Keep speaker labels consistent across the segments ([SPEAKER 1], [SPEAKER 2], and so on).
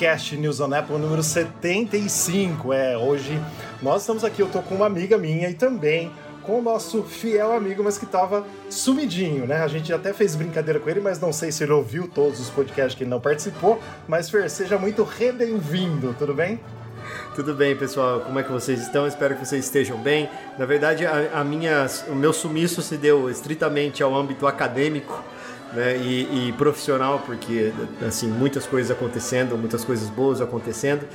[SPEAKER 1] podcast News on Apple número 75. É, hoje nós estamos aqui, eu tô com uma amiga minha e também com o nosso fiel amigo, mas que tava sumidinho, né? A gente até fez brincadeira com ele, mas não sei se ele ouviu todos os podcasts que ele não participou. Mas Fer, seja muito re-bem-vindo, tudo bem?
[SPEAKER 2] Tudo bem, pessoal? Como é que vocês estão? Espero que vocês estejam bem. Na verdade, a, a minha, o meu sumiço se deu estritamente ao âmbito acadêmico né, e, e, profissional, porque assim muitas coisas acontecendo, muitas coisas boas acontecendo.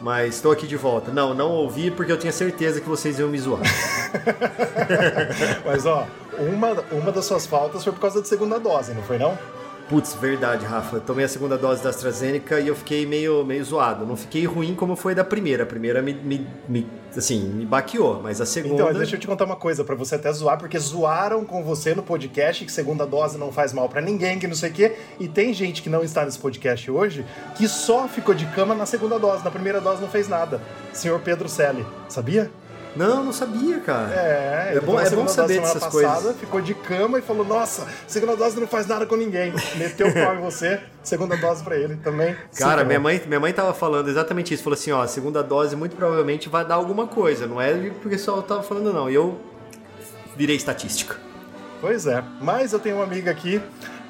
[SPEAKER 2] Mas estou aqui de volta. Não, não ouvi porque eu tinha certeza que vocês iam me zoar.
[SPEAKER 1] Mas ó, uma, uma das suas faltas foi por causa da segunda dose, não foi não?
[SPEAKER 2] Putz, verdade, Rafa. Eu tomei a segunda dose da AstraZeneca e eu fiquei meio, meio zoado. Não fiquei ruim como foi da primeira. A primeira me, me, me assim, me baqueou, mas a segunda...
[SPEAKER 1] Então, deixa eu te contar uma coisa, para você até zoar, porque zoaram com você no podcast que segunda dose não faz mal para ninguém, que não sei o quê. E tem gente que não está nesse podcast hoje que só ficou de cama na segunda dose. Na primeira dose não fez nada. Senhor Pedro Selle, sabia?
[SPEAKER 2] Não, não sabia, cara.
[SPEAKER 1] É,
[SPEAKER 2] é bom, é bom saber dessas passada, coisas.
[SPEAKER 1] Ficou de cama e falou: Nossa, segunda dose não faz nada com ninguém. Meteu o pau em você, segunda dose para ele também.
[SPEAKER 2] Cara, minha mãe, minha mãe tava falando exatamente isso. Falou assim: Ó, segunda dose muito provavelmente vai dar alguma coisa. Não é porque só tava falando, não. E eu virei estatística.
[SPEAKER 1] Pois é. Mas eu tenho uma amiga aqui.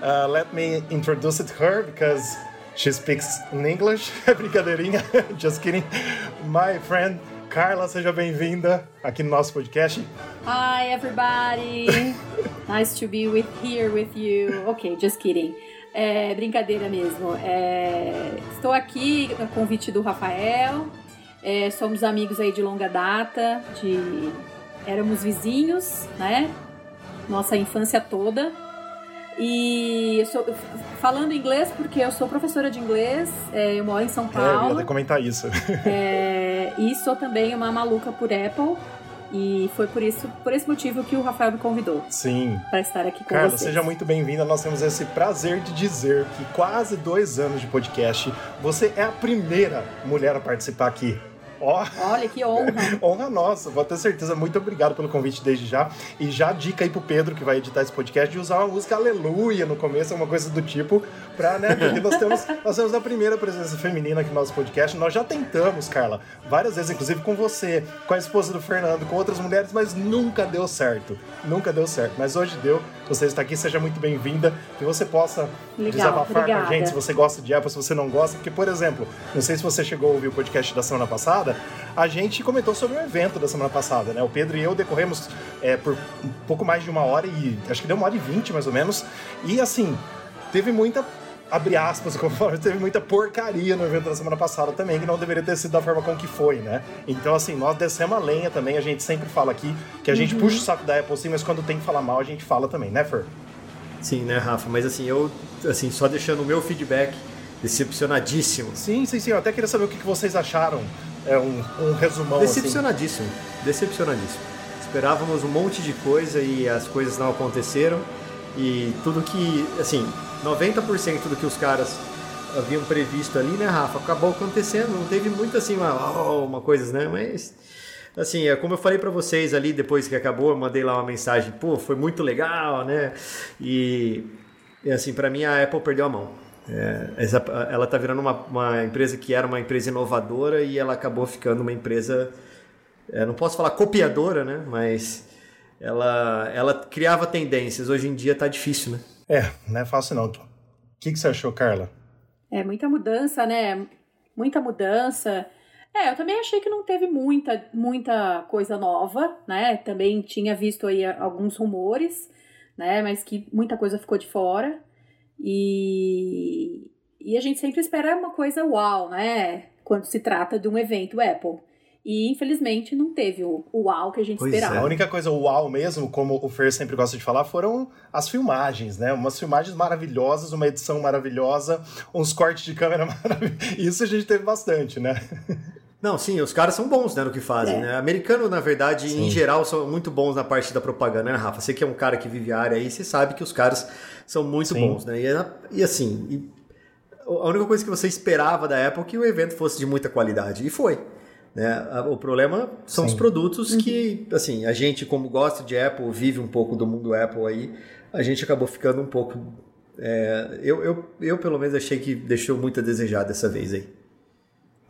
[SPEAKER 1] Uh, let me introduce it to her because she speaks in English. Brincadeirinha. Just kidding. My friend. Carla, seja bem-vinda aqui no nosso podcast.
[SPEAKER 3] Hi, everybody. nice to be with here with you. Ok, just kidding. É, brincadeira mesmo. É, estou aqui a convite do Rafael. É, somos amigos aí de longa data, de éramos vizinhos, né? Nossa infância toda. E eu sou, falando inglês porque eu sou professora de inglês, é, eu moro em São Paulo. É, eu
[SPEAKER 1] ia comentar isso.
[SPEAKER 3] É, e sou também uma maluca por Apple. E foi por isso, por esse motivo que o Rafael me convidou.
[SPEAKER 1] Sim.
[SPEAKER 3] Para estar aqui com
[SPEAKER 1] Carla,
[SPEAKER 3] vocês.
[SPEAKER 1] seja muito bem-vinda. Nós temos esse prazer de dizer que quase dois anos de podcast, você é a primeira mulher a participar aqui.
[SPEAKER 3] Ó. Olha que honra.
[SPEAKER 1] honra nossa, vou ter certeza. Muito obrigado pelo convite desde já. E já dica aí pro Pedro, que vai editar esse podcast, de usar uma música Aleluia no começo, uma coisa do tipo, pra, né? Porque nós temos, nós temos a primeira presença feminina aqui no nosso podcast. Nós já tentamos, Carla, várias vezes, inclusive com você, com a esposa do Fernando, com outras mulheres, mas nunca deu certo. Nunca deu certo. Mas hoje deu. Você está aqui, seja muito bem-vinda. Que você possa
[SPEAKER 3] Legal,
[SPEAKER 1] desabafar
[SPEAKER 3] obrigada.
[SPEAKER 1] com a gente se você gosta de Apple, se você não gosta. Porque, por exemplo, não sei se você chegou a ouvir o podcast da semana passada, a gente comentou sobre o evento da semana passada, né? O Pedro e eu decorremos é, por um pouco mais de uma hora e acho que deu uma hora e vinte mais ou menos. E assim, teve muita. Abre aspas, falo, teve muita porcaria no evento da semana passada também, que não deveria ter sido da forma como que foi, né? Então, assim, nós descemos a lenha também, a gente sempre fala aqui que a gente uhum. puxa o saco da Apple sim, mas quando tem que falar mal, a gente fala também, né, Fer?
[SPEAKER 2] Sim, né, Rafa? Mas assim, eu, assim, só deixando o meu feedback, decepcionadíssimo.
[SPEAKER 1] Sim, sim, sim. Eu até queria saber o que vocês acharam é um, um resumão
[SPEAKER 2] assim. Decepcionadíssimo, assim. decepcionadíssimo. Esperávamos um monte de coisa e as coisas não aconteceram. E tudo que, assim, 90% do que os caras haviam previsto ali, né, Rafa, acabou acontecendo. Não teve muito assim, uma, oh, uma coisa, né? Mas, assim, é como eu falei para vocês ali depois que acabou, eu mandei lá uma mensagem, pô, foi muito legal, né? E, e assim, para mim a Apple perdeu a mão. É, ela está virando uma, uma, empresa que era uma empresa inovadora e ela acabou ficando uma empresa, é, não posso falar copiadora, né? Mas ela, ela criava tendências. Hoje em dia está difícil, né?
[SPEAKER 1] É, não é fácil não. O que, que você achou, Carla?
[SPEAKER 3] É muita mudança, né? Muita mudança. É, eu também achei que não teve muita, muita coisa nova, né? Também tinha visto aí alguns rumores, né? Mas que muita coisa ficou de fora. E, e a gente sempre espera uma coisa uau, né? Quando se trata de um evento Apple. E infelizmente não teve o, o uau que a gente
[SPEAKER 1] pois
[SPEAKER 3] esperava.
[SPEAKER 1] É. A única coisa uau mesmo, como o Fer sempre gosta de falar, foram as filmagens, né? Umas filmagens maravilhosas, uma edição maravilhosa, uns cortes de câmera maravilhosos. Isso a gente teve bastante, né?
[SPEAKER 2] Não, sim, os caras são bons né, no que fazem, é. né? Americano, na verdade, sim. em geral, são muito bons na parte da propaganda, né, Rafa? Você que é um cara que vive a área aí, você sabe que os caras são muito sim. bons, né? E, e assim, e a única coisa que você esperava da Apple é que o evento fosse de muita qualidade. E foi. Né? O problema são sim. os produtos que, assim, a gente, como gosta de Apple, vive um pouco do mundo Apple aí, a gente acabou ficando um pouco É, eu, eu, eu, pelo menos, achei que deixou muito a desejar dessa vez aí.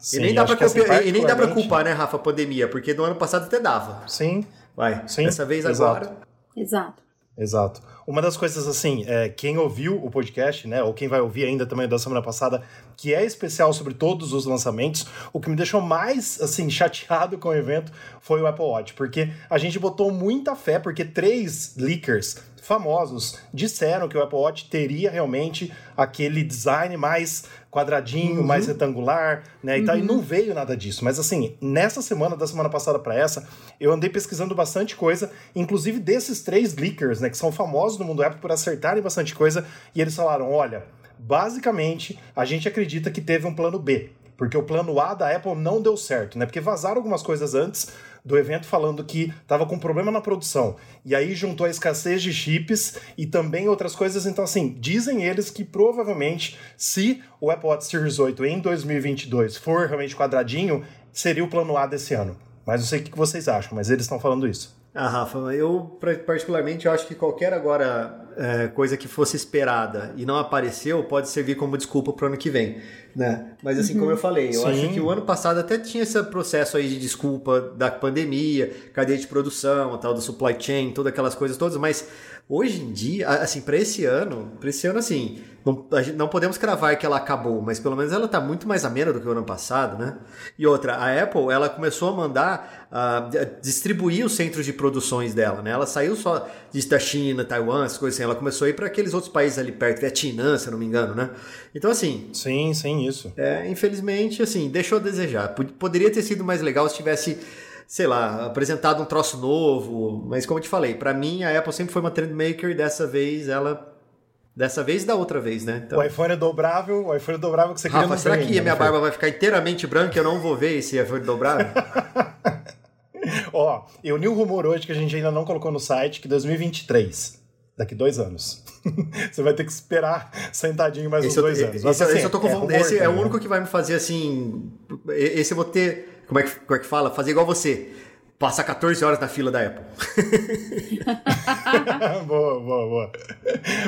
[SPEAKER 1] Sim,
[SPEAKER 2] e nem dá, pra, copiar- e nem dá pra culpar, né, Rafa, a pandemia, porque no ano passado até dava.
[SPEAKER 1] Sim,
[SPEAKER 2] Vai,
[SPEAKER 1] Sim,
[SPEAKER 2] dessa vez
[SPEAKER 1] exato.
[SPEAKER 2] agora.
[SPEAKER 3] Exato.
[SPEAKER 1] Exato. Uma das coisas, assim, é, quem ouviu o podcast, né, ou quem vai ouvir ainda também da semana passada, que é especial sobre todos os lançamentos, o que me deixou mais, assim, chateado com o evento foi o Apple Watch, porque a gente botou muita fé, porque três leakers famosos disseram que o Apple Watch teria realmente aquele design mais quadradinho, mais retangular, né? E, tal, e não veio nada disso. Mas assim, nessa semana, da semana passada para essa, eu andei pesquisando bastante coisa, inclusive desses três leakers, né? Que são famosos no mundo Apple por acertarem bastante coisa, e eles falaram: olha, basicamente, a gente acredita que teve um plano B. Porque o plano A da Apple não deu certo, né? Porque vazaram algumas coisas antes do evento falando que estava com problema na produção. E aí juntou a escassez de chips e também outras coisas. Então, assim, dizem eles que provavelmente, se o Apple Watch Series 8 em 2022 for realmente quadradinho, seria o plano A desse ano. Mas não sei o que vocês acham, mas eles estão falando isso.
[SPEAKER 2] Ah, Rafa, eu particularmente acho que qualquer agora é, coisa que fosse esperada e não apareceu pode servir como desculpa pro ano que vem, né? Mas assim, como eu falei, eu
[SPEAKER 1] Sim.
[SPEAKER 2] acho que o ano passado até tinha esse processo aí de desculpa da pandemia, cadeia de produção, tal do supply chain, todas aquelas coisas todas, mas hoje em dia, assim, para esse ano, para esse ano assim, não, não podemos cravar que ela acabou, mas pelo menos ela tá muito mais amena do que o ano passado, né? E outra, a Apple, ela começou a mandar d- distribuir os centros de produções dela, né? Ela saiu só de- da China, Taiwan, essas coisas assim, ela começou a ir para aqueles outros países ali perto, Vietnã, se eu não me engano, né? Então assim,
[SPEAKER 1] Sim, sim, isso.
[SPEAKER 2] é, infelizmente, assim, deixou a desejar. Pod- Poderia ter sido mais legal se tivesse, sei lá, apresentado um troço novo, mas como eu te falei, pra mim a Apple sempre foi uma trendmaker e dessa vez ela. Dessa vez e da outra vez, né? Então,
[SPEAKER 1] O iPhone é dobrável, o iPhone é dobrável que você queria
[SPEAKER 2] Rafa,
[SPEAKER 1] no
[SPEAKER 2] será que a
[SPEAKER 1] né,
[SPEAKER 2] minha
[SPEAKER 1] Fer?
[SPEAKER 2] barba vai ficar inteiramente branca e eu não vou ver esse iPhone dobrável?
[SPEAKER 1] Ó, eu li um rumor hoje que a gente ainda não colocou no site, que 2023, daqui dois anos. Você vai ter que esperar sentadinho mais uns
[SPEAKER 2] Esse, eu,
[SPEAKER 1] dois anos.
[SPEAKER 2] esse,
[SPEAKER 1] assim,
[SPEAKER 2] esse eu tô com
[SPEAKER 1] é
[SPEAKER 2] vontade-
[SPEAKER 1] rumor
[SPEAKER 2] esse é o único que vai me fazer assim. Esse eu vou ter. Como é que, como é que fala? Fazer igual você. Passar 14 horas na fila da Apple.
[SPEAKER 1] boa, boa, boa.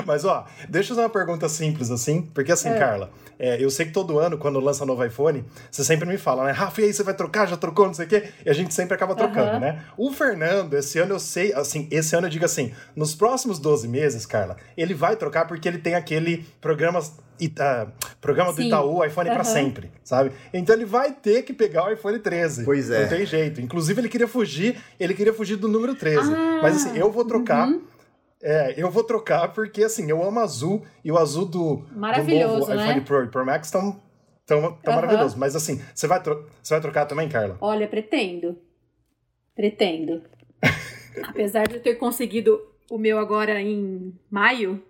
[SPEAKER 1] Mas, ó, deixa eu fazer uma pergunta simples assim, porque assim, Carla, é, eu sei que todo ano, quando lança novo iPhone, você sempre me fala, né? Rafa, e aí você vai trocar? Já trocou? Não sei o quê? E a gente sempre acaba trocando,
[SPEAKER 3] Aham.
[SPEAKER 1] né? O Fernando, esse ano eu sei, assim, esse ano eu digo assim, nos próximos 12 meses, Carla, ele vai trocar porque ele tem aquele programa, Ita- programa do
[SPEAKER 3] Sim.
[SPEAKER 1] Itaú, iPhone pra
[SPEAKER 3] Aham.
[SPEAKER 1] sempre, sabe? Então ele vai ter que pegar o iPhone 13.
[SPEAKER 2] Pois é.
[SPEAKER 1] Não tem jeito. Inclusive ele queria fugir, ele queria fugir do número 13.
[SPEAKER 3] Ah,
[SPEAKER 1] Mas assim, eu vou trocar.
[SPEAKER 3] uhum.
[SPEAKER 1] É, eu vou trocar porque assim, eu amo azul e o azul do, do
[SPEAKER 3] Maravilhoso,
[SPEAKER 1] novo
[SPEAKER 3] né?
[SPEAKER 1] iPhone Pro e Pro Max estão tão, tão
[SPEAKER 3] Aham.
[SPEAKER 1] maravilhosos. Mas assim, você vai, tro- você vai trocar também, Carla?
[SPEAKER 3] Olha, pretendo. Pretendo. Apesar de eu ter conseguido o meu agora em maio,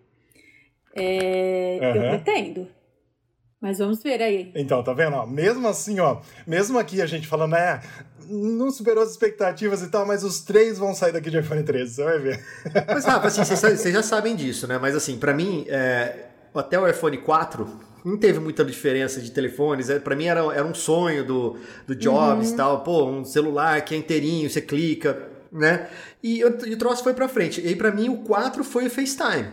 [SPEAKER 3] é, eu
[SPEAKER 1] Aham.
[SPEAKER 3] pretendo. Mas vamos ver aí.
[SPEAKER 1] Então, tá vendo? Ó, mesmo assim, ó, mesmo aqui a gente falando, é, não superou as expectativas e tal, mas os três vão sair daqui de iPhone 13, você vai ver.
[SPEAKER 2] Mas, Rafa, assim, vocês, vocês já sabem disso, né? Mas assim, pra mim, é, até o iPhone 4 não teve muita diferença de telefones. É, Pra mim era, era um sonho do, do Jobs e tal. Pô, um celular que é inteirinho, você clica, né? E, eu- e o troço foi pra frente. E aí, pra mim, o 4 foi o FaceTime.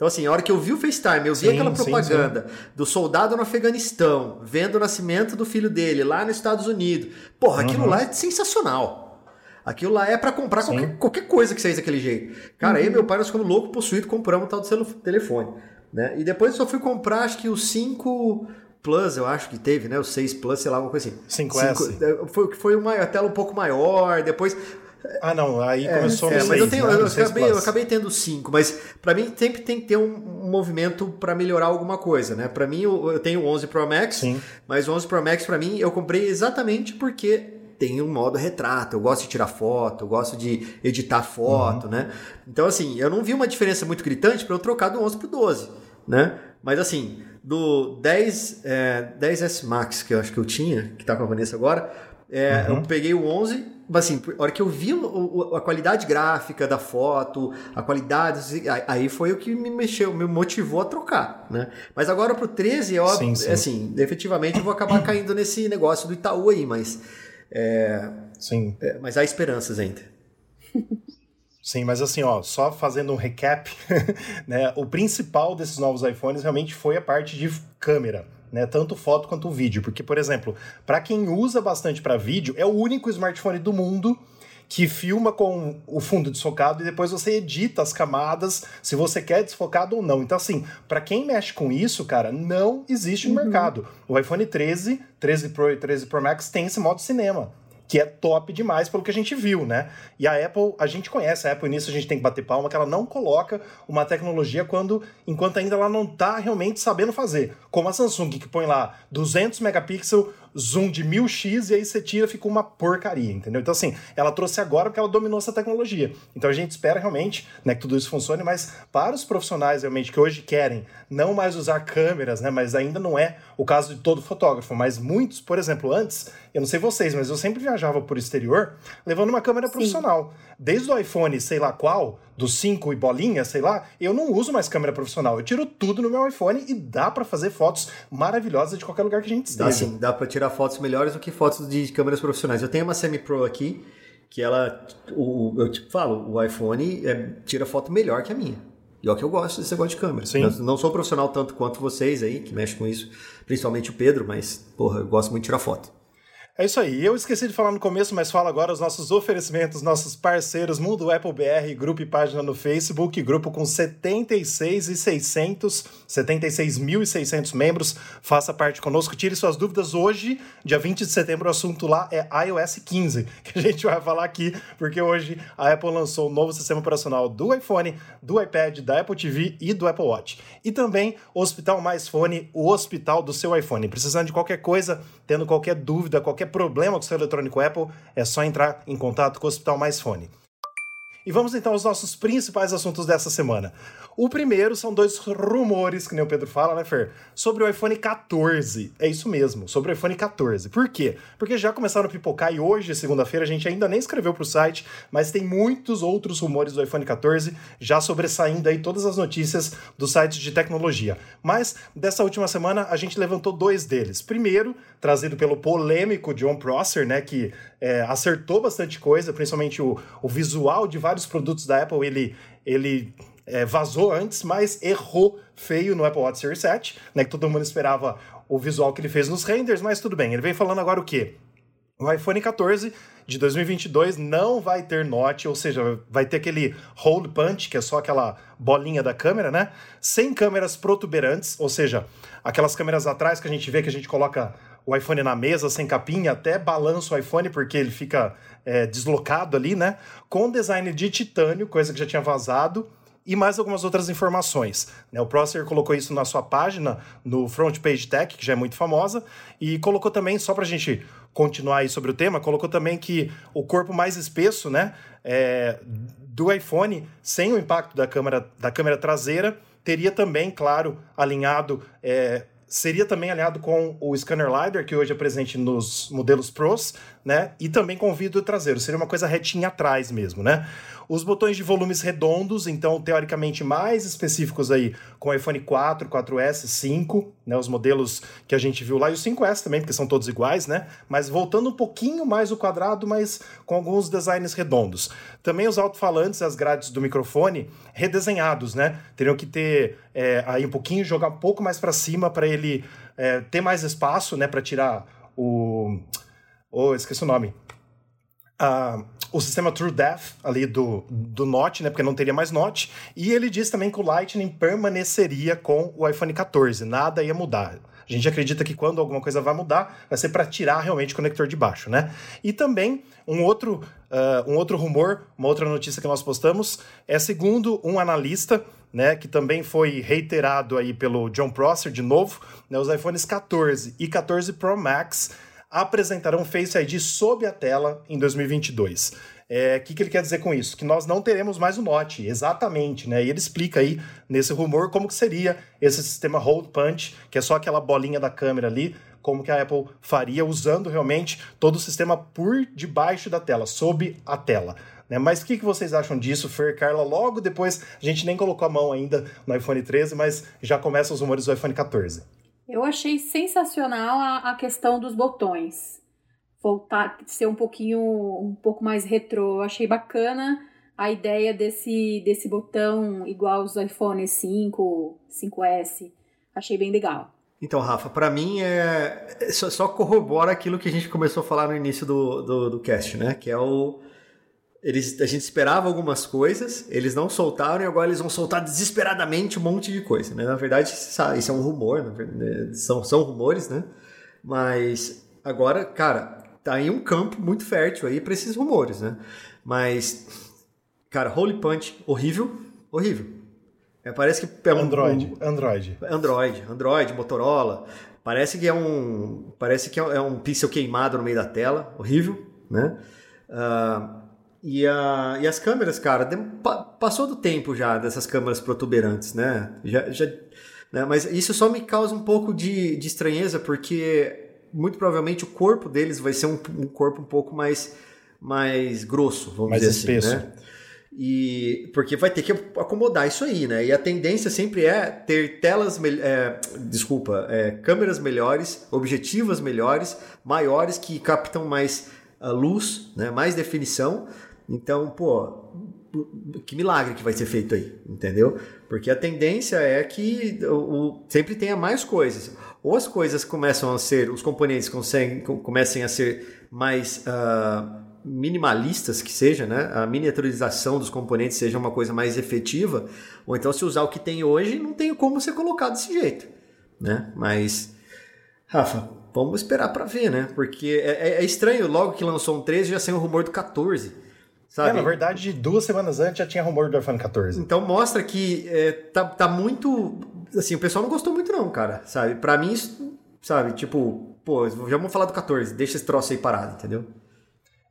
[SPEAKER 2] Então, assim, a hora que eu vi o FaceTime, eu vi
[SPEAKER 1] Sim,
[SPEAKER 2] aquela
[SPEAKER 1] sim,
[SPEAKER 2] propaganda do soldado no Afeganistão, vendo o nascimento do filho dele lá nos Estados Unidos. Porra, aquilo lá é sensacional. Aquilo lá é pra comprar
[SPEAKER 1] Sim.
[SPEAKER 2] qualquer, qualquer coisa que seja daquele jeito. Cara, aí meu pai, nós ficamos loucos, possuído, compramos um tal do telefone. Né? E depois eu só fui comprar, acho que o 5 Plus, eu acho que teve, né? O 6 Plus, sei lá, alguma coisa assim.
[SPEAKER 1] 5S.
[SPEAKER 2] Cinco- é, foi, foi uma a tela um pouco maior, depois
[SPEAKER 1] Ah, não, aí começou
[SPEAKER 2] é,
[SPEAKER 1] no
[SPEAKER 2] mas
[SPEAKER 1] 6,
[SPEAKER 2] eu, tenho,
[SPEAKER 1] né?
[SPEAKER 2] eu,
[SPEAKER 1] No 6
[SPEAKER 2] acabei, eu acabei tendo cinco, mas pra mim sempre tem que ter um, movimento pra melhorar alguma coisa, né? Pra mim eu, eu tenho o 11 Pro Max,
[SPEAKER 1] Sim.
[SPEAKER 2] mas o 11 Pro Max pra mim eu comprei exatamente porque tem um modo retrato, eu gosto de tirar foto, eu gosto de editar foto,
[SPEAKER 1] Uhum.
[SPEAKER 2] né? Então assim, eu não vi uma diferença muito gritante pra eu trocar do 11 pro 12, né? Mas assim, do 10, é, 10S Max que eu acho que eu tinha, que tá com a Vanessa agora, é,
[SPEAKER 1] Uhum.
[SPEAKER 2] eu peguei o 11, mas assim, a hora que eu vi a qualidade gráfica da foto, a qualidade, assim, aí- foi o que me mexeu, me motivou a trocar, né? Mas agora pro 13, ó,
[SPEAKER 1] Sim, sim.
[SPEAKER 2] assim, efetivamente eu vou acabar caindo nesse negócio do Itaú aí, mas, é,
[SPEAKER 1] Sim.
[SPEAKER 2] é, mas há esperanças ainda.
[SPEAKER 1] Sim, mas assim, ó, só fazendo um recap, né? O principal desses novos iPhones realmente foi a parte de câmera, né? Tanto foto quanto vídeo, porque por exemplo, para quem usa bastante para vídeo, é o único smartphone do mundo que filma com o fundo desfocado e depois você edita as camadas se você quer desfocado ou não. Então, assim, para quem mexe com isso, cara, não existe no uhum. mercado. O iPhone 13, 13 Pro e 13 Pro Max tem esse modo cinema que é top demais pelo que a gente viu, né? E a Apple, a gente conhece a Apple nisso, a gente tem que bater palma, que ela não coloca uma tecnologia quando, enquanto ainda ela não tá realmente sabendo fazer. Como a Samsung, que põe lá 200 megapixels, zoom de 1000x e aí você tira fica uma porcaria, entendeu? Então, assim, ela trouxe agora porque ela dominou essa tecnologia. Então a gente espera realmente né, que tudo isso funcione, mas para os profissionais realmente que hoje querem não mais usar câmeras, né? Mas ainda não é o caso de todo fotógrafo, mas muitos, por exemplo, antes, eu não sei vocês, mas eu sempre viajava por exterior levando uma câmera Sim. profissional. Desde o iPhone, sei lá qual, do 5 e bolinha, sei lá, eu não uso mais câmera profissional. Eu tiro tudo no meu iPhone e dá para fazer fotos maravilhosas de qualquer lugar que a gente esteja.
[SPEAKER 2] Dá sim, dá para tirar fotos melhores do que fotos de câmeras profissionais. Eu tenho uma Semi Pro aqui que ela, o, eu tipo falo, o iPhone é, tira foto melhor que a minha. E é o que eu gosto desse negócio de câmera. Sim. Eu não sou profissional tanto quanto vocês aí, que mexem com isso, principalmente o Pedro, mas, porra, eu gosto muito de tirar foto.
[SPEAKER 1] É isso aí. Eu esqueci de falar no começo, mas falo agora os nossos oferecimentos, nossos parceiros, Mundo Apple BR, grupo e página no Facebook, grupo com 76,600, 76.600 membros. Faça parte conosco, tire suas dúvidas. Hoje, dia 20 de setembro, o assunto lá é iOS 15, que a gente vai falar aqui, porque hoje a Apple lançou o novo sistema operacional do iPhone, do iPad, da Apple TV e do Apple Watch. E também o Hospital Mais Fone, o hospital do seu iPhone. Precisando de qualquer coisa, tendo qualquer dúvida, qualquer problema com seu eletrônico Apple, é só entrar em contato com o Hospital Mais Fone. E vamos então aos nossos principais assuntos dessa semana. O primeiro são dois rumores, que nem o Pedro fala, né, Fer? Sobre o iPhone 14. É isso mesmo, sobre o iPhone 14. Por quê? Porque já começaram a pipocar e hoje, segunda-feira, a gente ainda nem escreveu pro site, mas tem muitos outros rumores do iPhone 14 já sobressaindo aí todas as notícias dos sites de tecnologia. Mas dessa última semana a gente levantou dois deles. Primeiro, trazido pelo polêmico John Prosser, né, que é, acertou bastante coisa, principalmente o, o visual de vários produtos da Apple, ele, ele é, vazou antes, mas errou feio no Apple Watch Series 7, né? Que todo mundo esperava o visual que ele fez nos renders, mas tudo bem. Ele vem falando agora o quê? O iPhone 14 de 2022 não vai ter note, ou seja, vai ter aquele hole punch, que é só aquela bolinha da câmera, né? Sem câmeras protuberantes, ou seja, aquelas câmeras atrás que a gente vê que a gente coloca o iPhone na mesa sem capinha, até balança o iPhone porque ele fica é, deslocado ali, né? Com design de titânio, coisa que já tinha vazado e mais algumas outras informações. Né? O Prosser colocou isso na sua página, no Front Page Tech, que já é muito famosa, e colocou também, só para a gente continuar aí sobre o tema, colocou também que o corpo mais espesso né, é, do iPhone, sem o impacto da câmera, da câmera traseira, teria também, claro, alinhado é, seria também alinhado com o scanner LiDAR, que hoje é presente nos modelos Pros, né? E também com vidro traseiro. Seria uma coisa retinha atrás mesmo, né? Os botões de volumes redondos, então, teoricamente mais específicos aí com iPhone 4, 4S, 5, né? Os modelos que a gente viu lá, e o 5S também, porque são todos iguais, né? Mas voltando um pouquinho mais o quadrado, mas com alguns designs redondos. Também os alto-falantes, as grades do microfone, redesenhados, né? Teriam que ter é, aí um pouquinho, jogar um pouco mais para cima para ele é, ter mais espaço, né? Para tirar o. Oh, esqueci o nome. Ah, o sistema True Death ali do, do Note, né? Porque não teria mais Note. E ele diz também que o Lightning permaneceria com o iPhone 14, nada ia mudar. A gente acredita que quando alguma coisa vai mudar, vai ser para tirar realmente o conector de baixo, né? E também um outro, uh, um outro rumor, uma outra notícia que nós postamos, é segundo um analista, né, que também foi reiterado aí pelo John Prosser de novo, né, os iPhones 14 e 14 Pro Max apresentarão Face ID sob a tela em 2022. O é, que, que ele quer dizer com isso? Que nós não teremos mais o Note, exatamente, né? E ele explica aí nesse rumor como que seria esse sistema Hold Punch, que é só aquela bolinha da câmera ali, como que a Apple faria usando realmente todo o sistema por debaixo da tela, sob a tela. Né? Mas o que, que vocês acham disso, Fer Carla? Logo depois, a gente nem colocou a mão ainda no iPhone 13, mas já começam os rumores do iPhone 14.
[SPEAKER 3] Eu achei sensacional a, a questão dos botões. Voltar, ser um pouquinho, um pouco mais retrô. Eu achei bacana a ideia desse, desse botão igual aos iPhone 5, 5S. Achei bem legal.
[SPEAKER 2] Então, Rafa, para mim é só, corrobora aquilo que a gente começou a falar no início do, do, do cast, né? Que é o eles, a gente esperava algumas coisas, eles não soltaram e agora eles vão soltar desesperadamente um monte de coisa. Né? Na verdade, isso é um rumor, né? são, são rumores, né? Mas agora, cara, tá em um campo muito fértil aí para esses rumores, né? Mas, cara, Holy Punch, horrível, horrível. É, parece que é um
[SPEAKER 1] Android, um, Android,
[SPEAKER 2] Android, Android, Motorola. Parece que é um, parece que é um pixel queimado no meio da tela, horrível, né? Uh, e, a, e as câmeras, cara, passou do tempo já dessas câmeras protuberantes, né? Já, já, né? Mas isso só me causa um pouco de, de estranheza, porque muito provavelmente o corpo deles vai ser um, um corpo um pouco mais, mais grosso, vamos
[SPEAKER 1] mais
[SPEAKER 2] dizer
[SPEAKER 1] espesso.
[SPEAKER 2] assim, né? E porque vai ter que acomodar isso aí, né? E a tendência sempre é ter telas, é, desculpa, é, câmeras melhores, objetivas melhores, maiores que captam mais a luz, né? Mais definição então, pô, que milagre que vai ser feito aí, entendeu? Porque a tendência é que o, o, sempre tenha mais coisas. Ou as coisas começam a ser, os componentes comecem a ser mais uh, minimalistas, que seja, né? A miniaturização dos componentes seja uma coisa mais efetiva, ou então se usar o que tem hoje, não tem como ser colocado desse jeito, né? Mas, Rafa, vamos esperar para ver, né? Porque é, é, é, estranho, logo que lançou um 13 já saiu o rumor do 14. Sabe? É,
[SPEAKER 1] na verdade, duas semanas antes já tinha rumor do iPhone 14.
[SPEAKER 2] Então mostra que é, tá, tá muito. Assim, o pessoal não gostou muito, não, cara. Sabe? Pra mim, sabe, tipo, pô, já vamos falar do 14, deixa esse troço aí parado, entendeu?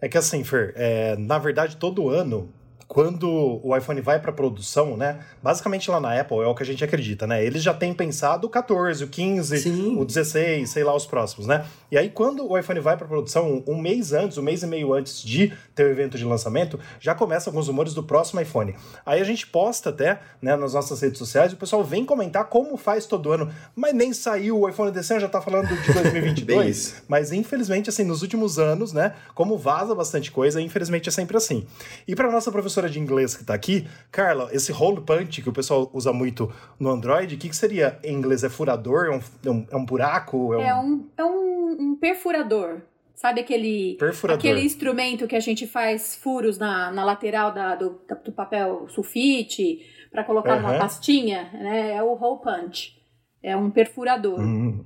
[SPEAKER 1] É que assim, Fer, é, na verdade, todo ano quando o iPhone vai para produção, né? Basicamente lá na Apple é o que a gente acredita, né? Eles já têm pensado o 14, o 15, Sim. o 16, sei lá os próximos, né? E aí quando o iPhone vai para produção, um mês antes, um mês e meio antes de ter o evento de lançamento, já começam alguns rumores do próximo iPhone. Aí a gente posta até, né, nas nossas redes sociais, e o pessoal vem comentar como faz todo ano, mas nem saiu o iPhone desse ano, já tá falando de 2022. mas infelizmente assim, nos últimos anos, né, como vaza bastante coisa, infelizmente é sempre assim. E para nossa professora professora de inglês que está aqui, Carla, esse hole punch que o pessoal usa muito no Android, o que, que seria em inglês? É furador? É um, é um, é um buraco?
[SPEAKER 3] É um... É, um, é um, um perfurador. Sabe aquele,
[SPEAKER 1] Perfurador.
[SPEAKER 3] aquele instrumento que a gente faz furos na, na lateral da, do, do papel sulfite para colocar uhum. numa pastinha? Né? É o hole punch. É um perfurador.
[SPEAKER 1] Hum,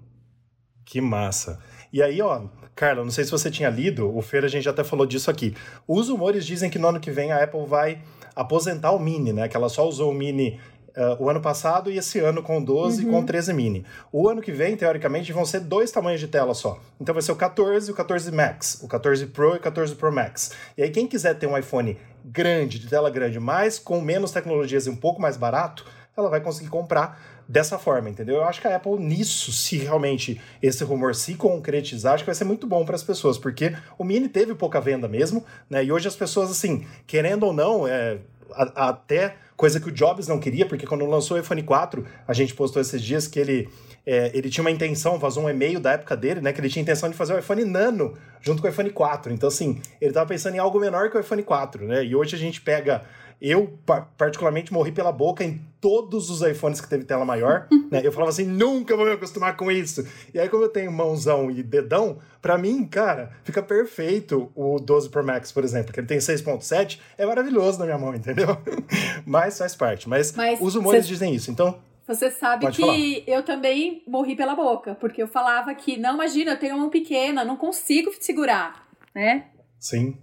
[SPEAKER 1] que massa. E aí, ó, Carla, não sei se você tinha lido, o Feira a gente já até falou disso aqui. Os rumores dizem que no ano que vem a Apple vai aposentar o Mini, né? Que ela só usou o Mini uh, o ano passado e esse ano com 12 e com 13 uhum. Mini. O ano que vem, teoricamente, vão ser dois tamanhos de tela só. Então vai ser o 14 e o 14 Max, o 14 Pro e o 14 Pro Max. E aí quem quiser ter um iPhone grande, de tela grande, mas com menos tecnologias e um pouco mais barato, ela vai conseguir comprar dessa forma, entendeu? Eu acho que a Apple, nisso, se realmente esse rumor se concretizar, acho que vai ser muito bom para as pessoas, porque o Mini teve pouca venda mesmo, né? E hoje as pessoas, assim, querendo ou não, é, a, até coisa que o Jobs não queria, porque quando lançou o iPhone 4, a gente postou esses dias que ele. É, ele tinha uma intenção, vazou um e-mail da época dele, né? Que ele tinha intenção de fazer o iPhone Nano junto com o iPhone 4. Então, assim, ele estava pensando em algo menor que o iPhone 4, né? E hoje a gente pega eu, particularmente, morri pela boca em todos os iPhones que teve tela maior. né? Eu falava assim, nunca vou me acostumar com isso. E aí, como eu tenho mãozão e dedão, para mim, cara, fica perfeito o 12 Pro Max, por exemplo, que ele tem 6.7, é maravilhoso na minha mão, entendeu? Mas faz parte. Mas, Mas os humores cê... dizem isso, então...
[SPEAKER 3] Você sabe Pode que falar. eu também morri pela boca, porque eu falava que, não, imagina, eu tenho uma mão pequena, não consigo segurar, né?
[SPEAKER 1] Sim.